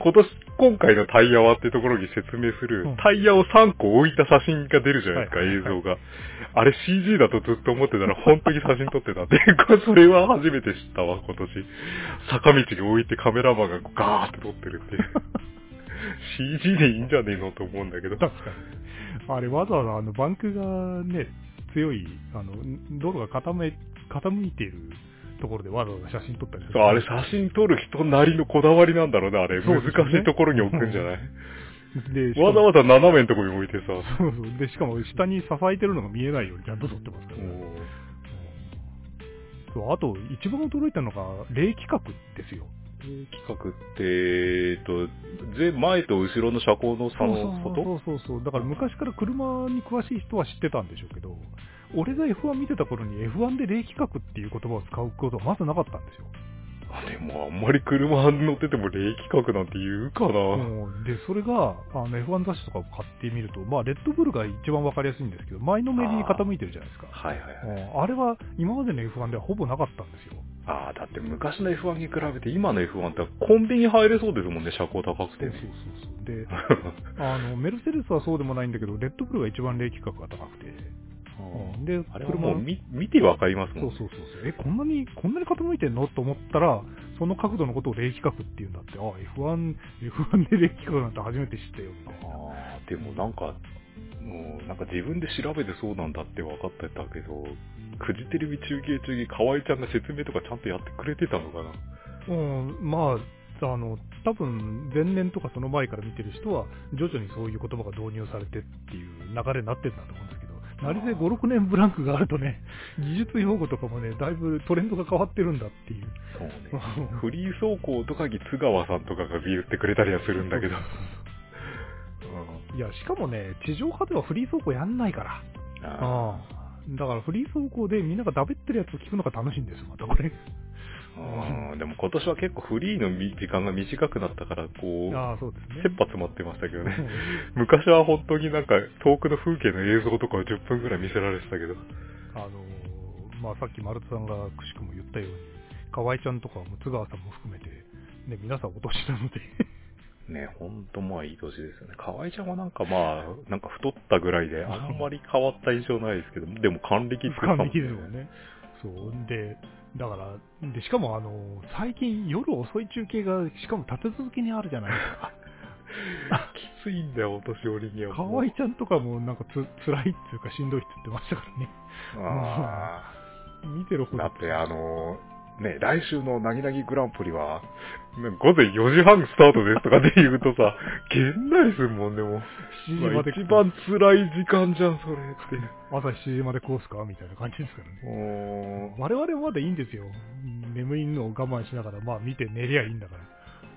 今年、今回のタイヤはってところに説明するうん、タイヤを3個置いた写真が出るじゃないですか、はい映像が。あれ CG だとずっと思ってたら、本当に写真撮ってたん で、それは初めて知ったわ、今年。坂道に置いてカメラマンがガーって撮ってるっていう。CG でいいんじゃねえのと思うんだけど。確かに。あれ、わざわざあのバンクがね、強い、あの、道路が傾い傾いているところでわざわざ写真撮ったりする。そう、あれ写真撮る人なりのこだわりなんだろうね、あれ。難しいところに置くんじゃない？で、わざわざ斜めのところに置いてさ。そうそう。で、しかも下に支えてるのが見えないようにちゃんと撮ってますから、ね。もそう、あと、一番驚いたのが、冷規格ですよ。う企画って、えっと、前前と後ろの車高の差のこと？そうそうそう。だから昔から車に詳しい人は知ってたんでしょうけど、俺が F1 見てた頃に F1 で冷規格っていう言葉を使うことはまずなかったんですよ。あでもあんまり車に乗ってても冷気格なんて言うかな。うんで、それが、あの F1 雑誌とかを買ってみると、まあ、レッドブルが一番わかりやすいんですけど、前のめりに傾いてるじゃないですか。はいはいはい。うんあれは今までの F1 ではほぼなかったんですよ。ああ、だって昔の F1 に比べて今の F1 ってコンビニ入れそうですもんね、車高高くてそうそうそうそう。で、あの、メルセデスはそうでもないんだけど、レッドブルが一番冷規格が高くて、うんで、あれはもう見見てわかりますもん。そうそうそうそう。え、こんなに、こんなに傾いてんの？と思ったら、その角度のことを冷規格って言うんだって、あ、F1、F1 で冷規格なんて初めて知ったよ、みたいな。ああ、でもなんか、もうなんか自分で調べてそうなんだって分かってたけど、フジテレビ中継中に河合ちゃんが説明とかちゃんとやってくれてたのかな？うん、まあ、あの、多分、前年とかその前から見てる人は、徐々にそういう言葉が導入されてっていう流れになってるんだと思うんですけど、なりせ5、6年ブランクがあるとね、技術用語とかもね、だいぶトレンドが変わってるんだっていう。そうね。フリー走行とかに津川さんとかが言ってくれたりはするんだけど。いや、しかもね、地上波ではフリー走行やんないから。あうんだからフリー走行でみんながダベってるやつを聞くのが楽しいんですよ、またこれ。あでも今年は結構フリーのみ時間が短くなったから、こう、ああ、そうですね。切羽詰まってましたけどね。昔は本当になんか遠くの風景の映像とかを10分ぐらい見せられてたけど。あのーまあ、さっき丸田さんがくしくも言ったように、河合ちゃんとか六川さんも含めて、ね、皆さんお年なので、ね、ほんとまあいい年ですよね。河合ちゃんはなんかまあ、なんか太ったぐらいで、あんまり変わった印象ないですけど、でも還暦って言ってたもん感激ですもんね。そう。で、だから、で、しかもあの、最近夜遅い中継が、しかも立て続けにあるじゃないですか。きついんだよ、お年寄りには。河合ちゃんとかもなんかつ辛いっていうかしんどいって言ってましたからね。あ 見てるほ。だってあの、ね、来週のなぎなぎグランプリは、ね午前4時半スタートですとかって言うとさ、げんなりするもんね、もう。7時まで、一番辛い時間じゃん、それって。朝7時までコースかみたいな感じですからね。おー我々はまだいいんですよ。眠いのを我慢しながら、まあ見て寝りゃいいんだから。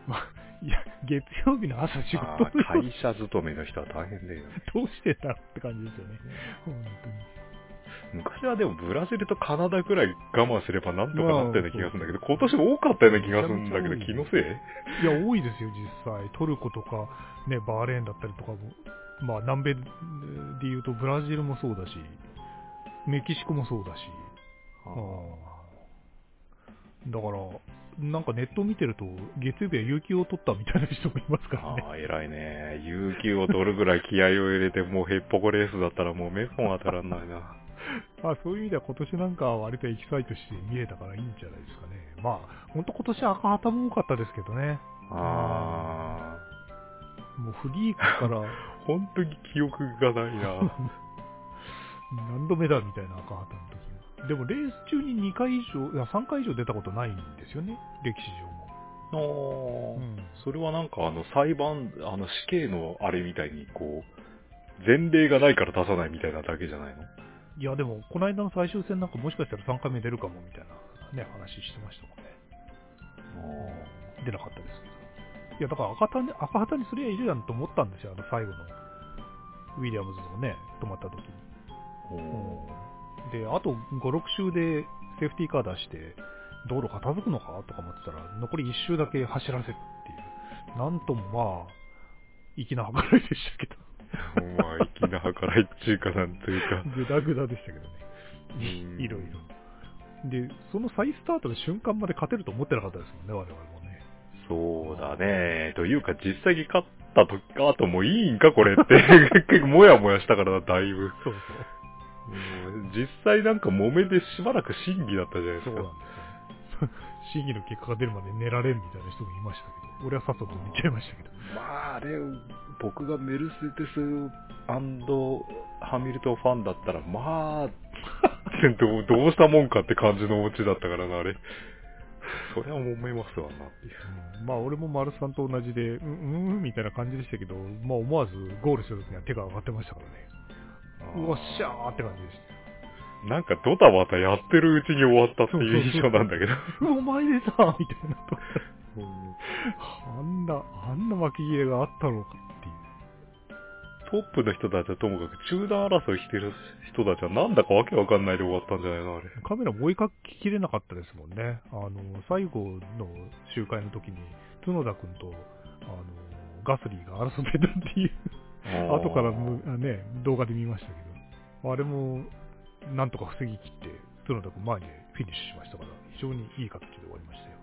まあ、いや、月曜日の朝仕あ事ー会社勤めの人は大変だよね。どうしてたって感じですよね。本当に。昔はでもブラジルとカナダくらい我慢すればなんとかなったような気がするんだけど、今年多かったような気がするんだけど、気のせい？いや、多いですよ、実際。トルコとか、ね、バーレーンだったりとかも、まあ、南米で言うとブラジルもそうだし、メキシコもそうだし、だから、なんかネット見てると、月曜日は有給を取ったみたいな人もいますからね。ああ、偉いね。有給を取るぐらい気合を入れて、もうヘッポコレースだったらもうメスも当たらないな。まあ、そういう意味では今年なんかは割とエキサイトして見れたからいいんじゃないですかね。まあ、本当今年赤旗も多かったですけどね。あもうフリークからあ、本当に記憶がないな。何度目だみたいな赤旗の時に。でもレース中に2回以上、いや3回以上出たことないんですよね、歴史上も。ああ、うんそれはなんかあの裁判、あの死刑のあれみたいにこう、前例がないから出さないみたいなだけじゃないの？いや、でも、この間の最終戦なんかもしかしたら3回目出るかもみたいなね、話してましたもんね。出なかったですけど。いや、だから赤旗に赤旗にすりゃいいじゃんと思ったんですよ、あの最後の。ウィリアムズのね、止まった時に。おで、あと5、6周でセーフティーカー出して、道路片付くのかとか思ってたら、残り1周だけ走らせるっていう。なんともまあ、粋な計らいでしたけど。ーまあ、粋な計らいっていうかなんというか。グダグダでしたけどね。うんいろいろ。で、その再スタートの瞬間まで勝てると思ってなかったですもんね、我々もね。そうだね。というか、実際に勝った時後もいいんか、これって。結構もやもやしたからな、だいぶ。そううん実際なんか揉めてしばらく審議だったじゃないですそう。そうか。なんですよ。審議の結果が出るまで寝られんみたいな人もいましたけど、俺はさっさと寝ちゃいましたけど。まあ、あれ、僕がメルセデスハミルトンファンだったら、まあ、どうどうしたもんかって感じのオチだったからな、あれ。それは揉めますわなっていう。うんまあ俺も丸さんと同じで、うん、うん、みたいな感じでしたけど、まあ思わずゴールした時には手が上がってましたからね。うわっしゃーって感じでした。なんかドタバタやってるうちに終わったっていう印象なんだけど。うわ、お前でさみたいなと。あんな、あんな巻き切れがあったのかっていう。トップの人たちはともかく中断争いしてる人たちはなんだかわけわかんないで終わったんじゃないのあれ。カメラも追いかけきれなかったですもんね。あの、最後の集会の時に、角田くんと、あの、ガスリーが争ってたっていう、後からね、動画で見ましたけど、あれも、なんとか防ぎ切って、角田くん前にフィニッシュしましたから、非常にいい形で終わりましたよ。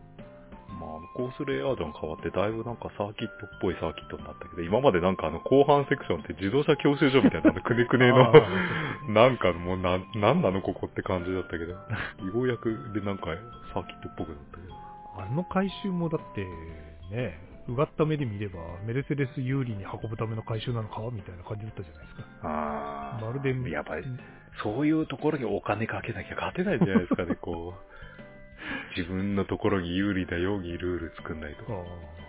まあ、コースレイアウトが変わって、だいぶなんかサーキットっぽいサーキットになったけど、今までなんかあの後半セクションって自動車教習所みたいなのくねくねの なんかもうな、なんなのここって感じだったけど、ようやくでなんかサーキットっぽくなったけど。あの回収もだって、ね、うがった目で見れば、メルセデス有利に運ぶための回収なのかみたいな感じだったじゃないですか。あまるで、やっぱり、そういうところにお金かけなきゃ勝てないんじゃないですかね、こう。自分のところに有利なようにルール作んないと。あ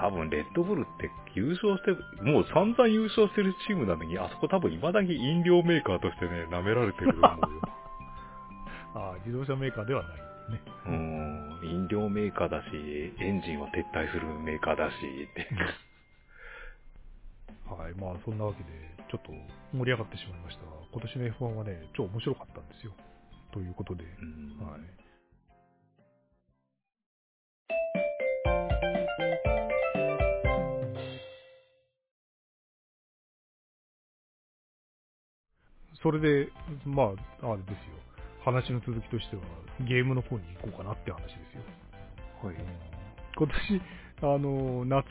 多分、レッドブルって優勝して、もう散々優勝してるチームなのに、あそこ多分未だに飲料メーカーとしてね、舐められてると思うよ。あああ自動車メーカーではないね。うん、飲料メーカーだし、エンジンは撤退するメーカーだし、って。はい、まあそんなわけで、ちょっと盛り上がってしまいましたが、今年の F1 はね、超面白かったんですよ。ということで、うんはい。それで、まあ、あれですよ。話の続きとしては、ゲームの方に行こうかなって話ですよ。はい。今年、あの、夏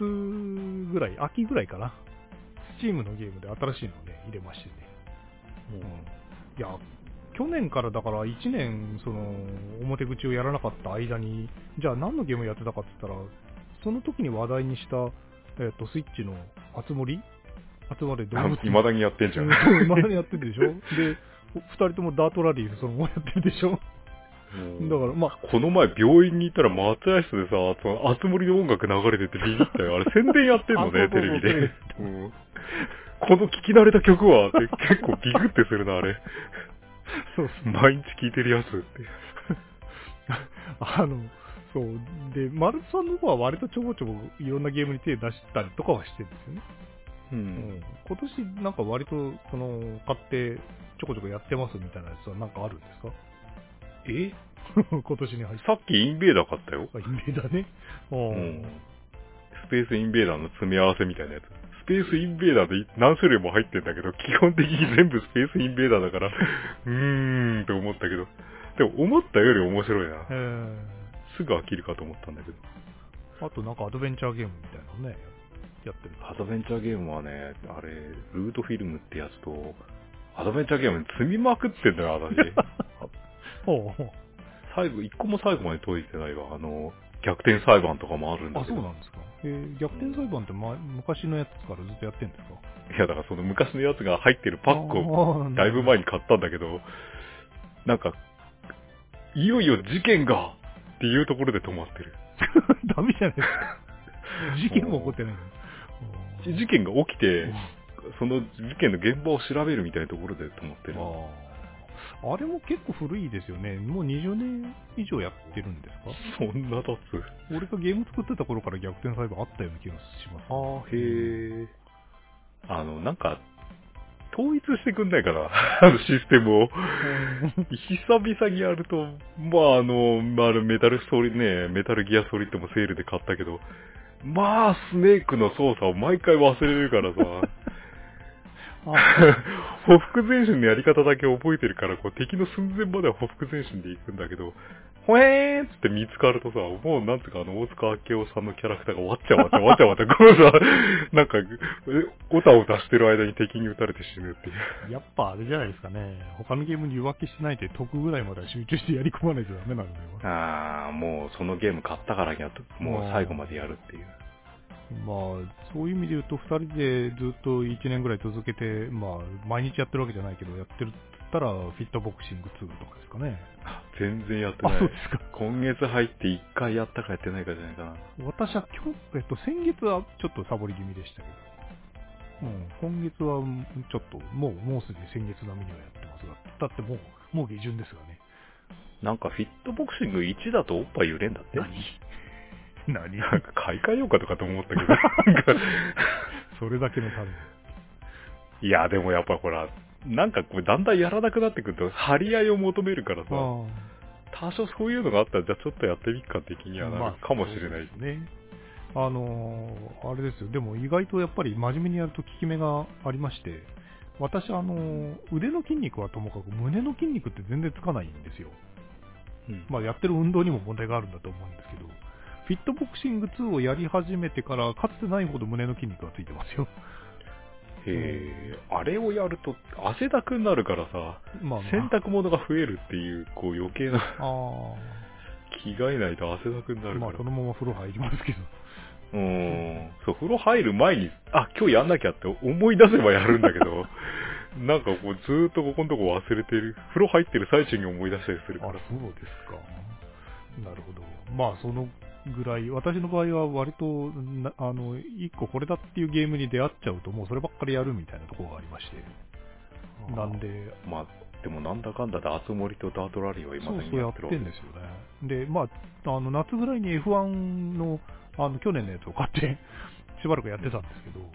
ぐらい、秋ぐらいかな。スチームのゲームで新しいのをね、入れましてね。いや、去年からだから1年、その、表口をやらなかった間に、じゃあ何のゲームやってたかって言ったら、その時に話題にした、えっ、と、スイッチの、あつ森集まれ動物。未だにやってんじゃん。うんまだにやってるでしょ？で、お二人ともダートラリーそのままやってるでしょ？うんだから、まあ、この前病院に行ったら待合室でさ、その、あつ森の音楽流れててビビったよ。あれ宣伝やってんのね、テレビで。うんこの聞き慣れた曲は結構ビクってするな、あれ。そうそう。毎日聴いてるやつって。あの、そう。で、マルツさんの方は割とちょこちょこいろんなゲームに手出したりとかはしてるんですよね。う。うんん。今年なんか割と、その、買ってちょこちょこやってますみたいなやつはなんかあるんですか？え？今年に入って。さっきインベーダー買ったよ。あ、イメージだね？ううん。スペースインベーダーの詰め合わせみたいなやつ。スペースインベーダーで何種類も入ってんだけど、基本的に全部スペースインベーダーだから、うーんって思ったけど。でも思ったより面白いな。えーすぐ飽きるかと思ったんだけど。あとなんかアドベンチャーゲームみたいなのね、やってる。アドベンチャーゲームはね、あれ、ルートフィルムってやつと、アドベンチャーゲームに積みまくってんだよ、私。ほうほう最後、一個も最後まで解いてないわ。あの、逆転裁判とかもあるんだあ、けど。そうなんですか。えー逆転裁判って、ま、昔のやつからずっとやってんですか？いや、だからその昔のやつが入ってるパックををだいぶ前に買ったんだけど、なんか、いよいよ事件がっていうところで止まってる。ダメじゃないですか。事件も起こってないのに。事件が起きて、その事件の現場を調べるみたいなところで止まってる。あれも結構古いですよね。もう20年以上やってるんですか？そんな経つ。俺がゲーム作ってた頃から逆転裁判あったような気がします、ああ、へえ。あの、なんか、統一してくんないかな あのシステムを。久々にやると、まああの、まああのメタルストーリーね、メタルギアソリッドもセールで買ったけど、まあスネークの操作を毎回忘れるからさ、ほふ前進のやり方だけ覚えてるから、こう敵の寸前まではほふ前進で行くんだけど、ほえーんっつって見つかるとさ、もうなんつうかあの大塚明夫さんのキャラクターがわっちゃわっちゃわっちゃわっちゃ、こうさ、なんか、えおたおたしてる間に敵に撃たれて死ぬっていう。やっぱあれじゃないですかね。他のゲームに湯分けしないで得ぐらいまでは集中してやり込まないとダメなのでは。ああ、もうそのゲーム買ったからには、もう最後までやるっていう。まあ、そういう意味で言うと、二人でずっと1年ぐらい続けて、まあ、毎日やってるわけじゃないけど、やってるったら、フィットボクシング2とかですかね。あ全然やってない。あ、そうですか。今月入って1回やったかやってないかじゃないかな。私は今日、えっと、先月はちょっとサボり気味でしたけど、うん、今月はちょっと、もう、もうすでに先月並みにはやってますが、だってもう、もう下旬ですがね。なんかフィットボクシング1だとおっぱい揺れんだって？何？なんか買い替えようかとかと思ったけど。それだけのために。いや、でもやっぱほら、なんかこれだんだんやらなくなってくると、張り合いを求めるからさ、多少そういうのがあったら、じゃあちょっとやってみっか的にはなるかもしれない。そうですね。あのーあれですよ。でも意外とやっぱり真面目にやると効き目がありまして、私、あのー腕の筋肉はともかく胸の筋肉って全然つかないんですよ。うんまあやってる運動にも問題があるんだと思うんですけど、フィットボクシング2をやり始めてから、かつてないほど胸の筋肉がついてますよ。へえ、あれをやると汗だくになるからさ、まあ、洗濯物が増えるっていう、こう余計なあ着替えないと汗だくになあ、るから。まあそのまま風呂入りますけど。うーん。そう、風呂入る前に、あ、今日やんなきゃって思い出せばやるんだけど、なんかこうずーっとここのとこ忘れてる。風呂入ってる最中に思い出したりするから。、あそうですか。なるほど。まあ、そのぐらい、私の場合は割と、なあの、一個これだっていうゲームに出会っちゃうと、もうそればっかりやるみたいなところがありまして。なんで、まあ、でもなんだかんだで熱森とダートラリーは今だにやっててるわけんですよね。で、まあ、あの、夏ぐらいに F1 の、あの、去年のやつを買って、しばらくやってたんですけど、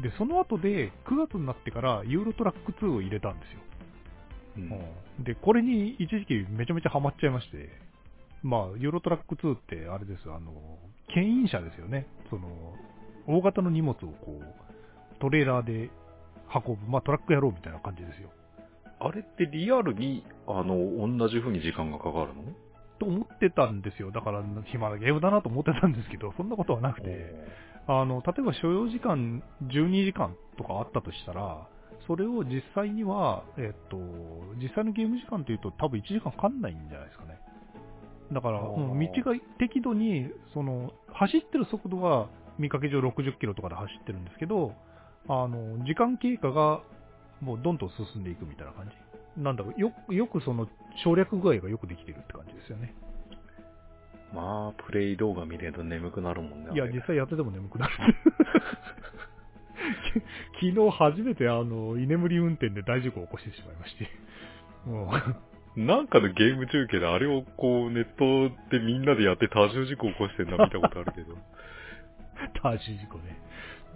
で、その後で、9月になってから、ユーロトラック2を入れたんですよ。うんで、これに一時期めちゃめちゃハマっちゃいまして、まあ、ユーロトラック2ってあれです、あの、牽引車ですよね。その、大型の荷物をこう、トレーラーで運ぶ、まあトラックやろうみたいな感じですよ。あれってリアルに、あの、同じ風に時間がかかるの？と思ってたんですよ。だから、暇なゲームだなと思ってたんですけど、そんなことはなくて、あの、例えば所要時間12時間とかあったとしたら、それを実際には、えっと、実際のゲーム時間というと多分1時間かかんないんじゃないですかね。だから、道が適度に、その、走ってる速度は見かけ上60キロとかで走ってるんですけど、あの、時間経過がもうどんどん進んでいくみたいな感じ。なんだろう、よよくその省略具合がよくできてるって感じですよね。まあ、プレイ動画見れると眠くなるもんね。いや、実際やってても眠くなる。昨日初めてあの、居眠り運転で大事故を起こしてしまいまして。もう、なんかのゲーム中継であれをこうネットでみんなでやって多重事故起こしてるのは見たことあるけど。多重事故ね。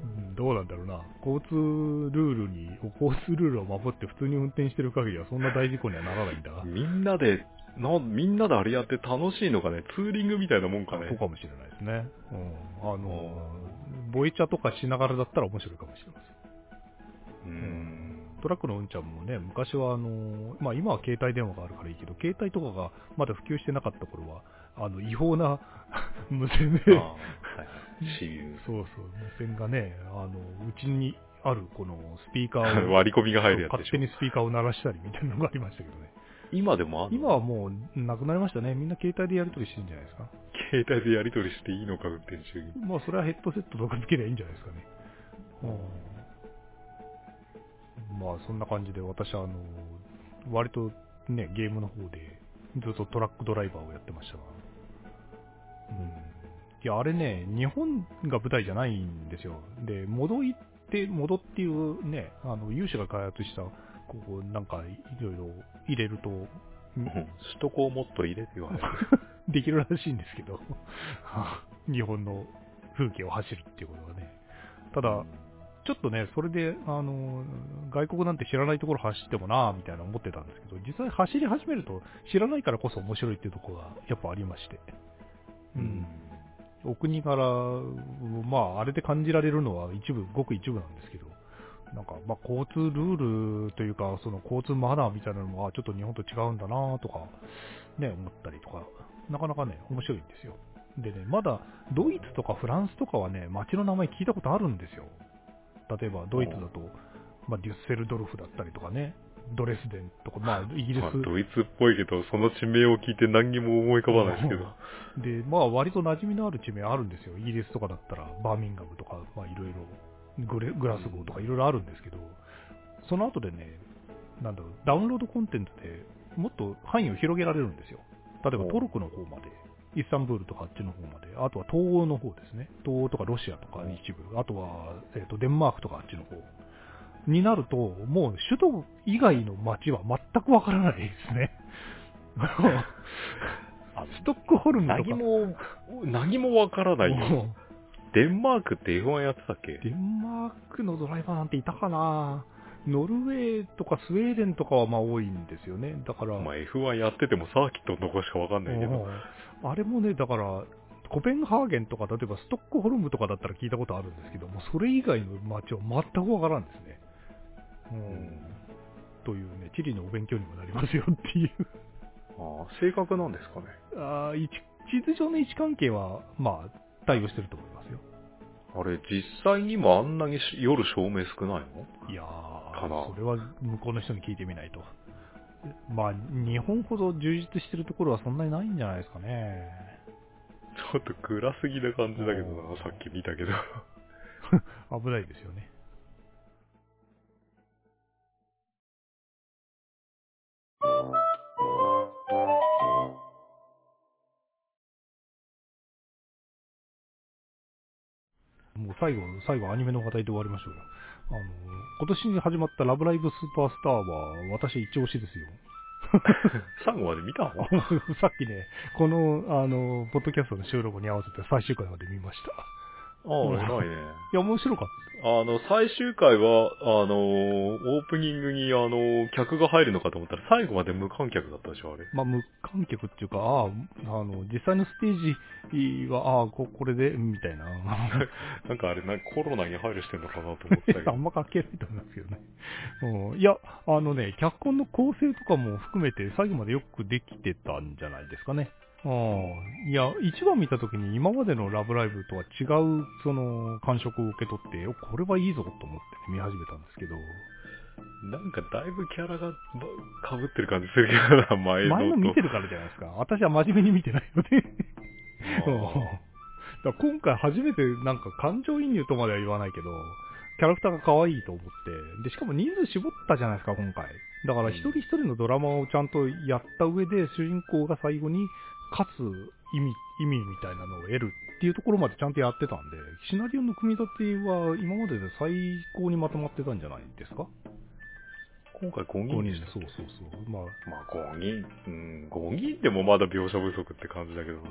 うんどうなんだろうな。交通ルールに、交通ルールを守って普通に運転してる限りはそんな大事故にはならないんだが。みんなで、な、みんなであれやって楽しいのかね、ツーリングみたいなもんかそうね。かもしれないですね。うん。あの、ボイチャとかしながらだったら面白いかもしれません。うん。トラックのうんちゃんもね、昔はあの、まあ今は携帯電話があるからいいけど、携帯とかがまだ普及してなかった頃は、あの、違法な 無線で、ああはい。そうそう、無線がね、あの、うちにあるこのスピーカーを、割り込みが入るやつ勝手。にスピーカーを鳴らしたりみたいなのがありましたけどね。今でもあんの？今はもうなくなりましたね。みんな携帯でやり取りしてるんじゃないですか？携帯でやり取りしていいのか、運転中に。まあそれはヘッドセットとかつけりゃいいんじゃないですかね。うんまあそんな感じで私はあの、割とね、ゲームの方でずっとトラックドライバーをやってましたが。うん。いや、あれね、日本が舞台じゃないんですよ。で、戻行って、戻っていうね、あの、有志が開発した、こう、なんか、いろいろ入れると、首都高もっと入れてよ。できるらしいんですけど、日本の風景を走るっていうことがね。ただ、ちょっとね、それで、あの、外国なんて知らないところ走ってもなぁ、みたいな思ってたんですけど、実際走り始めると知らないからこそ面白いっていうところがやっぱありまして。うん。お国柄、まあ、あれで感じられるのは一部、ごく一部なんですけど、なんか、まあ、交通ルールというか、その交通マナーみたいなのは、ちょっと日本と違うんだなとか、ね、思ったりとか、なかなかね、面白いんですよ。でね、まだ、ドイツとかフランスとかはね、街の名前聞いたことあるんですよ。例えば、ドイツだと、まあ、デュッセルドルフだったりとかね、ドレスデンとか、まあ、イギリス、まあドイツっぽいけど、その地名を聞いて何にも思い浮かばないですけど。で、まあ割と馴染みのある地名あるんですよ。イギリスとかだったらバーミンガムとか、まあいろいろ、グラスゴーとかいろいろあるんですけど、その後でね、なんだろう、ダウンロードコンテンツでもっと範囲を広げられるんですよ。例えばおトルコの方まで、イスタンブールとかあっちの方まで、あとは東欧の方ですね。東欧とかロシアとか一部、あとは、えっとデンマークとかあっちの方。になると、もう首都以外の街は全くわからないですね。あ ストックホルムとか。何も、何もわからないデンマークって F1 やってたっけ？デンマークのドライバーなんていたかなノルウェーとかスウェーデンとかはまあ多いんですよね。だから、まあ F1 やっててもサーキットのとこしかわかんないけど。うんあれもね、だから、コペンハーゲンとか、例えばストックホルムとかだったら聞いたことあるんですけども、それ以外の街は全くわからんですね。うん。というね、地理のお勉強にもなりますよっていう。ああ正確なんですかね。あー位置地図上の位置関係は、まあ、対応してると思いますよ。あれ、実際にもあんなにし夜照明少ないの？いやー、それは向こうの人に聞いてみないと。まあ、日本ほど充実してるところはそんなにないんじゃないですかね。ちょっと暗すぎな感じだけどな、さっき見たけど。危ないですよね。もう最後、最後アニメの話題で終わりましょうよ。あの、今年に始まったラブライブスーパースターは私一押しですよ。最後まで見たの さっきね、この、あの、ポッドキャストの収録に合わせて最終回まで見ました。ああ、偉いね。いや、面白かっあの、最終回は、あの、オープニングに、あの、客が入るのかと思ったら、最後まで無観客だったでしょ、あれ。た。まあ、無観客っていうか、ああ、あの、実際のステージは、ああ、ここれで、みたいな。なんかあれ、なんかコロナに配慮してんのかなと思ってたけど。あんま関係ないと思いますけどね。うん、いや、あのね、脚本の構成とかも含めて最後までよくできてたんじゃないですかね。うん、いや、一番見た時に今までのラブライブとは違う、その、感触を受け取って、おこれはいいぞと思って、ね、見始めたんですけど、なんかだいぶキャラがかぶってる感じするけどな、前のと。前の見てるからじゃないですか。私は真面目に見てないので。だから今回初めてなんか感情移入とまでは言わないけど、キャラクターが可愛いと思って、で、しかも人数絞ったじゃないですか、今回。だから一人一人のドラマをちゃんとやった上で、主人公が最後に勝つ意味、意味みたいなのを得るっていうところまでちゃんとやってたんで、シナリオの組み立ては今までで最高にまとまってたんじゃないですか？今回5 ?5 人でし人で、そうそうそう。まあ、まあ5人、うん、5人でもまだ描写不足って感じだけど、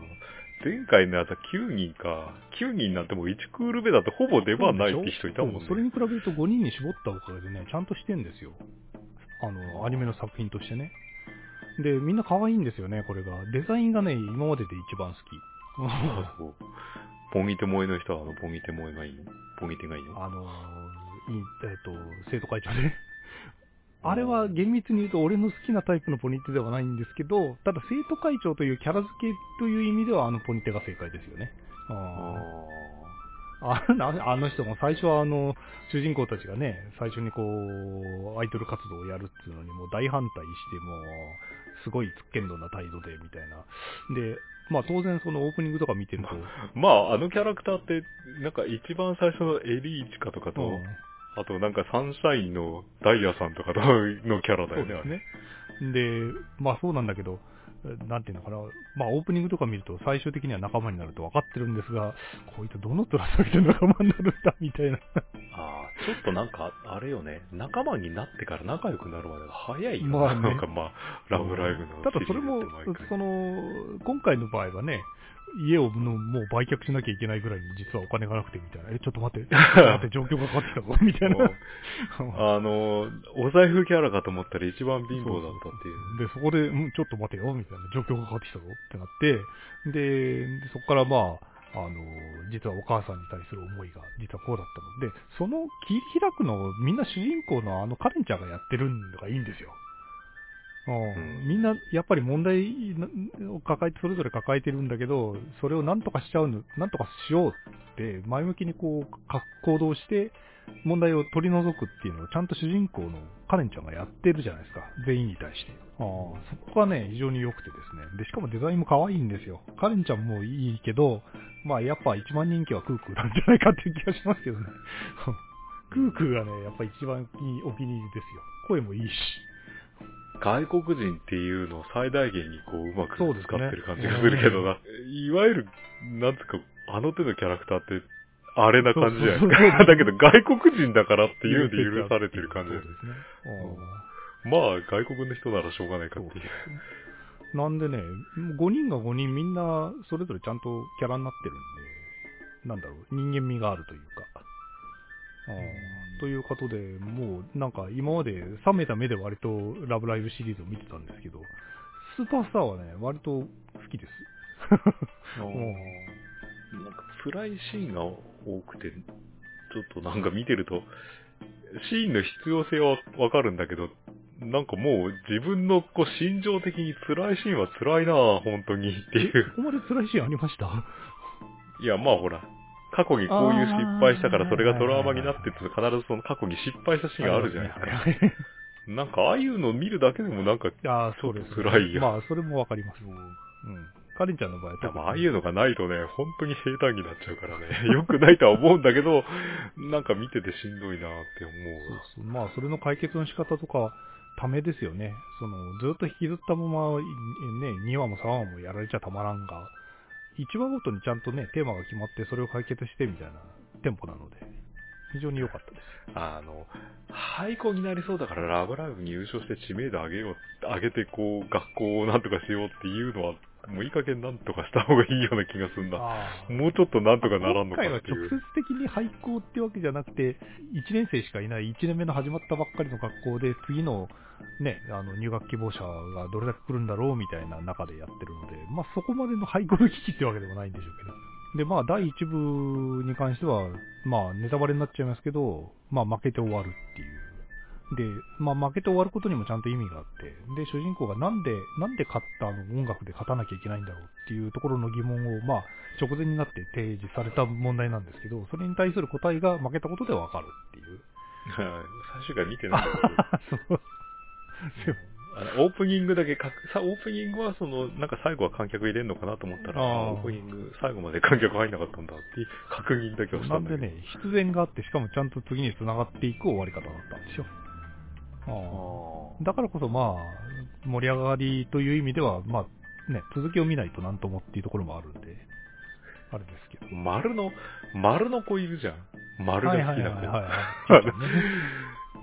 前回のやつは9人か。9人になっても1クール目だとほぼ出番ないって人いたもんね。それに比べると5人に絞ったおかげでね、ちゃんとしてんですよ。あの、アニメの作品としてね。で、みんな可愛いんですよね、これが。デザインがね、今までで一番好き。そうポギテ萌えの人はあのポギテ萌えがいいのポギテがいいの？あの、いえっ、と、生徒会長ね。あれは厳密に言うと俺の好きなタイプのポニテではないんですけど、ただ生徒会長というキャラ付けという意味ではあのポニテが正解ですよね。あああああの人も最初はあの、主人公たちがね、最初にこう、アイドル活動をやるっていうのにもう大反対して、もう、すごいつっけんどんな態度で、みたいな。で、まあ当然そのオープニングとか見てると、まあ、あのキャラクターって、なんか一番最初のエリーチカとかと、うんあとなんかサンシャインのダイヤさんとかとのキャラだよね、そうですね。で、まあそうなんだけど、なんていうのかな、まあオープニングとか見ると最終的には仲間になると分かってるんですが、こいつどの面下げて仲間になるんだ、みたいな。あれ。ああ、ちょっとなんか、あれよね、仲間になってから仲良くなるまでが早いよね。まあねなんかまあ、ラブライブのただそれもその、今回の場合はね、家をのもう売却しなきゃいけないぐらいに実はお金がなくてみたいな。え、ちょっと待って、ちょっと待って、状況が変わってきたぞ、みたいな。あの、お財布キャラかと思ったら一番貧乏だったっていう。で、そこで、うんちょっと待てよ、みたいな状況が変わってきたぞってなって、で、でそこからまあ、あの、実はお母さんに対する思いが実はこうだったので、その切り開くのをみんな主人公のあのカレンちゃんがやってるのがいいんですよ。みんなやっぱり問題を抱えて、それぞれ抱えてるんだけど、それをなんとかしちゃうの、なんとかしようって、前向きにこう、か行動して、問題を取り除くっていうのをちゃんと主人公のカレンちゃんがやってるじゃないですか。全員に対して。ああそこがね、非常に良くてですね。で、しかもデザインも可愛いんですよ。カレンちゃんもいいけど、まあやっぱ一番人気はクークーなんじゃないかっていう気がしますけどね。クークーがね、やっぱ一番お気に入りですよ。声もいいし。外国人っていうのを最大限にこううまく使ってる感じがするけどな。いわゆる、なんつうか、あの手のキャラクターって、あれな感じじゃないですそうそうか。だけど外国人だからっていうので許されてる感じそうですね。うんまあ、外国の人ならしょうがないかっていう。なんでね、5人が5人みんなそれぞれちゃんとキャラになってるんで、なんだろう、人間味があるというか。ということで、もうなんか今まで冷めた目で割とラブライブシリーズを見てたんですけど、スーパースターはね、割と好きです。なんか辛いシーンが多くて、ちょっとなんか見てると、シーンの必要性はわかるんだけど、なんかもう自分のこう心情的に辛いシーンは辛いなぁ、本当にっていう。ここまで辛いシーンありました？いや、まあほら、過去にこういう失敗したからそれがトラウマになってって必ずその過去に失敗したシーンがあるじゃないですか。なんかああいうのを見るだけでもなんか、ああ、そうです。辛いよまあ、それもわかります。うん。カレンちゃんの場合は多分ああいうのがないとね、本当に平坦になっちゃうからね、良くないとは思うんだけど、なんか見ててしんどいなって思うわ。そうそう。まあ、それの解決の仕方とか、ためですよね。その、ずっと引きずったまま、いね、2話も3話もやられちゃたまらんが、1話ごとにちゃんとね、テーマが決まって、それを解決してみたいなテンポなので、非常に良かったです。あの、廃校になりそうだからラブライブに優勝して知名度上げよう、上げてこう、学校をなんとかしようっていうのは、もういい加減なんとかした方がいいような気がするんだ。あーもうちょっとなんとかならんのか今回はっていう。直接的に廃校ってわけじゃなくて、1年生しかいない1年目の始まったばっかりの学校で、次のね、あの入学希望者がどれだけ来るんだろうみたいな中でやってるので、まあそこまでの廃校の危機ってわけでもないんでしょうけど。で、まあ第1部に関しては、まあネタバレになっちゃいますけど、まあ負けて終わるっていう。で、まあ負けて終わることにもちゃんと意味があって、で、主人公がなんで、なんで勝ったあの？音楽で勝たなきゃいけないんだろうっていうところの疑問を、まあ直前になって提示された問題なんですけど、それに対する答えが負けたことでわかるっていう。は い最終回見てないんだけど。そう。あのオープニングだけかく、さ、オープニングはその、なんか最後は観客入れんのかなと思ったら、オープニング最後まで観客入んなかったんだっていう確認だけはしたんだけど。なんでね、必然があって、しかもちゃんと次に繋がっていく終わり方だったんですよ。だからこそまあ、盛り上がりという意味では、まあ、ね、続きを見ないとなんともっていうところもあるんで、あれですけど。丸の、丸の子いるじゃん。丸が好きな子。はいはいはいは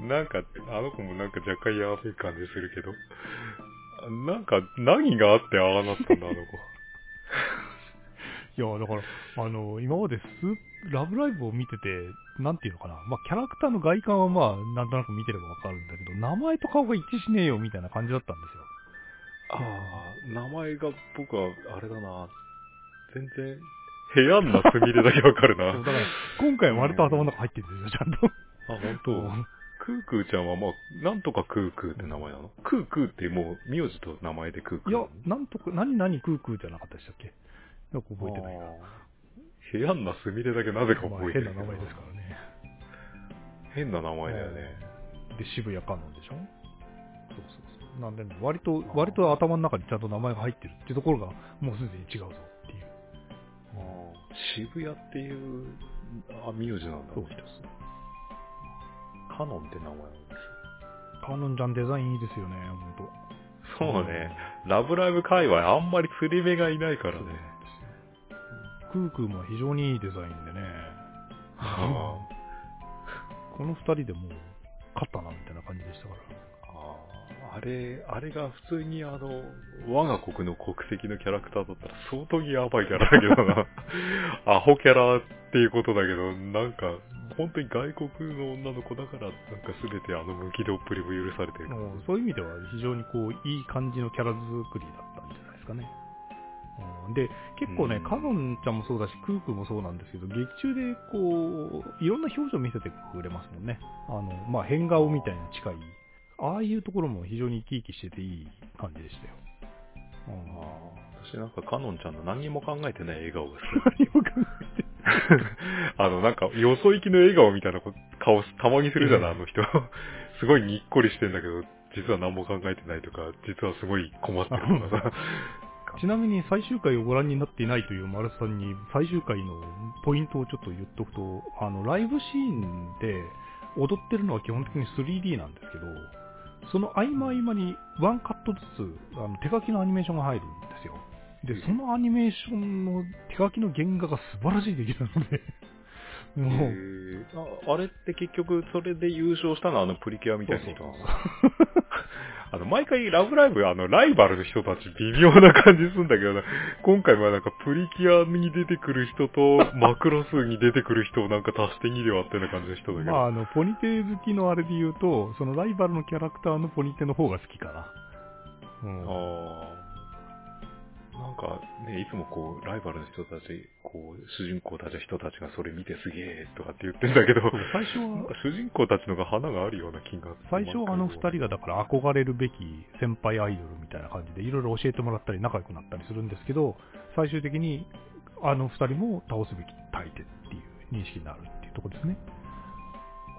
い。なんか、あの子もなんか若干やべえ感じするけど。なんか、何があってああなったんだ、あの子。いや、だから、あの、今までスラブライブを見てて、なんていうのかな。まあ、キャラクターの外観はまあ、なんとなく見てればわかるんだけど、名前と顔が一致しねえよ、みたいな感じだったんですよ。ああ、名前が僕は、あれだな。全然、部屋んなすみれだけわかるな。そうだから、今回は割と頭の中入ってるんですよ、ちゃんと。あ、本当？クークーちゃんはまあ、なんとかクークーって名前なの？クークーってもう、名字と名前でクークーいや、なんとか、何々クークーじゃなかったでしたっけ？よく覚えてないな。部屋んなすみれだけなぜかまあ覚えてる。変な名前ですからね。変な名前だよね。で、渋谷カノンでしょ？そうそうそう。なんでね、割と、割と頭の中にちゃんと名前が入ってるっていうところが、もうすでに違うぞっていう。渋谷っていう、あ、名字なんだ。そうです。カノンって名前なんですカノンちゃんデザインいいですよね、ほんと。そうね。ラブライブ界隈あんまり釣り目がいないからね。クークーも非常にいいデザインでね。あ この二人でもう、勝ったな、みたいな感じでしたから。あれ、あれが普通にあの、我が国の国籍のキャラクターだったら相当にヤバいキャラだけどな。アホキャラっていうことだけど、なんか、本当に外国の女の子だから、なんか全てあの無気度っぷりも許されてる。そういう意味では非常にこう、いい感じのキャラ作りだったんじゃないですかね。うんで、結構ね、うんカノンちゃんもそうだし、クークーもそうなんですけど、劇中でこう、いろんな表情見せてくれますもんね。あの、まあ、変顔みたいな近い。ああいうところも非常に生き生きしてていい感じでしたよ。うんあー私なんかカノンちゃんの何にも考えてない笑顔が好き。何も考えて あの、なんか、よそ行きの笑顔みたいなこ顔たまにするじゃない、あの人。すごいにっこりしてんだけど、実は何も考えてないとか、実はすごい困ってるとかさ。ちなみに最終回をご覧になっていないという丸さんに最終回のポイントをちょっと言っとくと、あの、ライブシーンで踊ってるのは基本的に 3D なんですけど、その合間合間にワンカットずつあの手書きのアニメーションが入るんですよ。で、そのアニメーションの手書きの原画が素晴らしい出来なので、もう、ああれって結局、それで優勝したのはあのプリキュアみたいな人？なのあの、毎回ラブライブ、あの、ライバルの人たち微妙な感じするんだけどな、今回はなんかプリキュアに出てくる人と、マクロスに出てくる人をなんか足して2で割ったような感じの人だけど。まあ、あの、ポニテ好きのあれで言うと、そのライバルのキャラクターのポニテの方が好きかな。うんああ。なんかね、いつもこう、ライバルの人たち、こう、主人公たち人たちがそれ見てすげえとかって言ってんだけど、最初は主人公たちのが花があるような気が。最初あの二人がだから憧れるべき先輩アイドルみたいな感じでいろいろ教えてもらったり仲良くなったりするんですけど、最終的にあの二人も倒すべき相手っていう認識になるっていうところですね。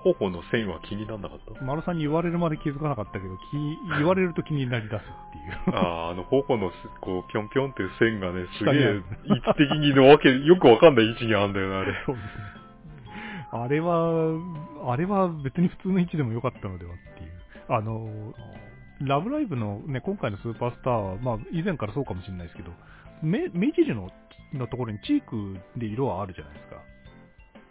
頬の線は気にならなかった？丸さんに言われるまで気づかなかったけど、気言われると気になり出すっていう。ああ、あの、頬のす、こう、ぴょんぴょんっていう線がね、すげえ位置的にのわけ、よくわかんない位置にあるんだよな、あれ。そうですね。あれは、あれは別に普通の位置でもよかったのではっていう。あの、ラブライブのね、今回のスーパースターは、まあ以前からそうかもしれないですけど、目、目尻ののところにチークで色はあるじゃないですか。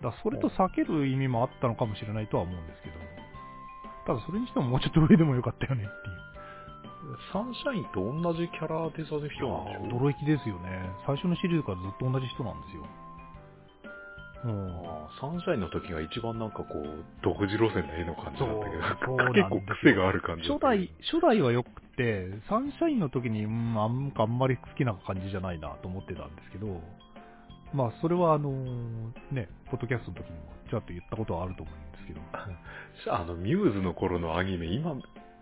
だそれと避ける意味もあったのかもしれないとは思うんですけど、ただそれにしてももうちょっと上でもよかったよねっていう。サンシャインと同じキャラデザの人なんでしょ驚きですよね。最初のシリーズからずっと同じ人なんですよ。うん。サンシャインの時が一番なんかこう、独自路線の絵の感じだったけど、結構癖がある感じだ初代、初代はよくて、サンシャインの時に、うん、あんあんまり好きな感じじゃないなと思ってたんですけど、まあ、それはあのね、ポッドキャストの時にもちょっと言ったことはあると思うんですけど、あの、ミューズの頃のアニメ、今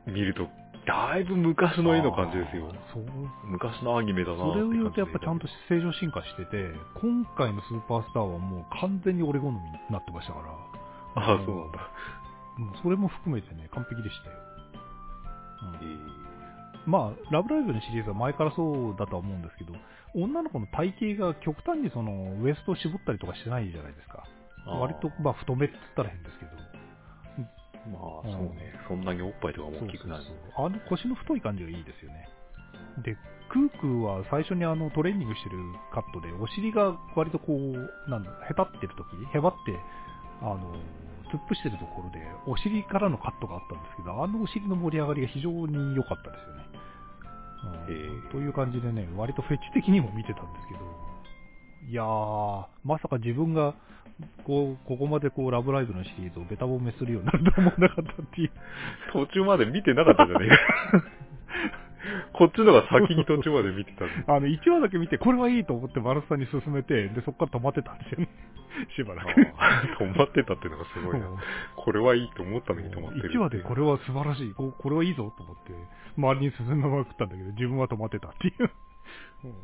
見ると、だいぶ昔の絵の感じですよ。そう。昔のアニメだなそれを言うとやっぱちゃんと。と正常進化してて、今回のスーパースターはもう完全に俺好みになってましたから、ああ、そうなんだ。もうそれも含めてね、完璧でしたよ。うんえーまあ、ラブライブのシリーズは前からそうだとは思うんですけど、女の子の体型が極端にそのウエストを絞ったりとかしてないじゃないですか。割と、まあ、太めって言ったら変ですけど、まあ、そうね。そんなにおっぱいとかも大きくないそうそうあの腰の太い感じがいいですよね。で、クークーは最初にあのトレーニングしてるカットで、お尻が割とこう、なんだ、へたってる時へばって、あの、突っ伏してるところで、お尻からのカットがあったんですけど、あのお尻の盛り上がりが非常に良かったですよね。うんという感じでね、割とフェチ的にも見てたんですけど、いやー、まさか自分が、こう、ここまでこう、ラブライブのシリーズをベタ褒めするようになると思わなかったっていう。途中まで見てなかったじゃねえか。こっちのが先に途中まで見てたんで あの、1話だけ見て、これはいいと思ってマルスさんに勧めて、で、そこから止まってたんですよね。しばらく。ああ止まってたっていうのがすごいな。これはいいと思ったのに止まってる。1話でこれは素晴らしい、ここれはいいぞと思って、周りに進めまくったんだけど、自分は止まってたっていう。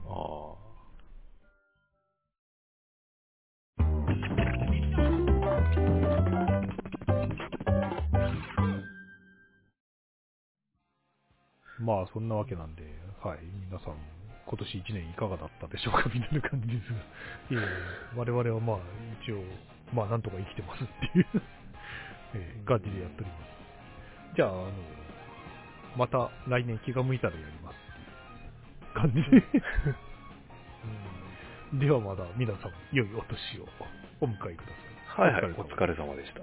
あまあ、そんなわけなんで、はい、皆さん、今年1年いかがだったでしょうかみたいな感じですが、い えいえ我々はまあ、一応、まあ、なんとか生きてますっていうえー感じでやっております。じゃあ、あの、また来年気が向いたらやりますっていう感じで。うん ではまだ皆さん、良いお年をお迎えください。あ。はいはい、お疲れ様でした。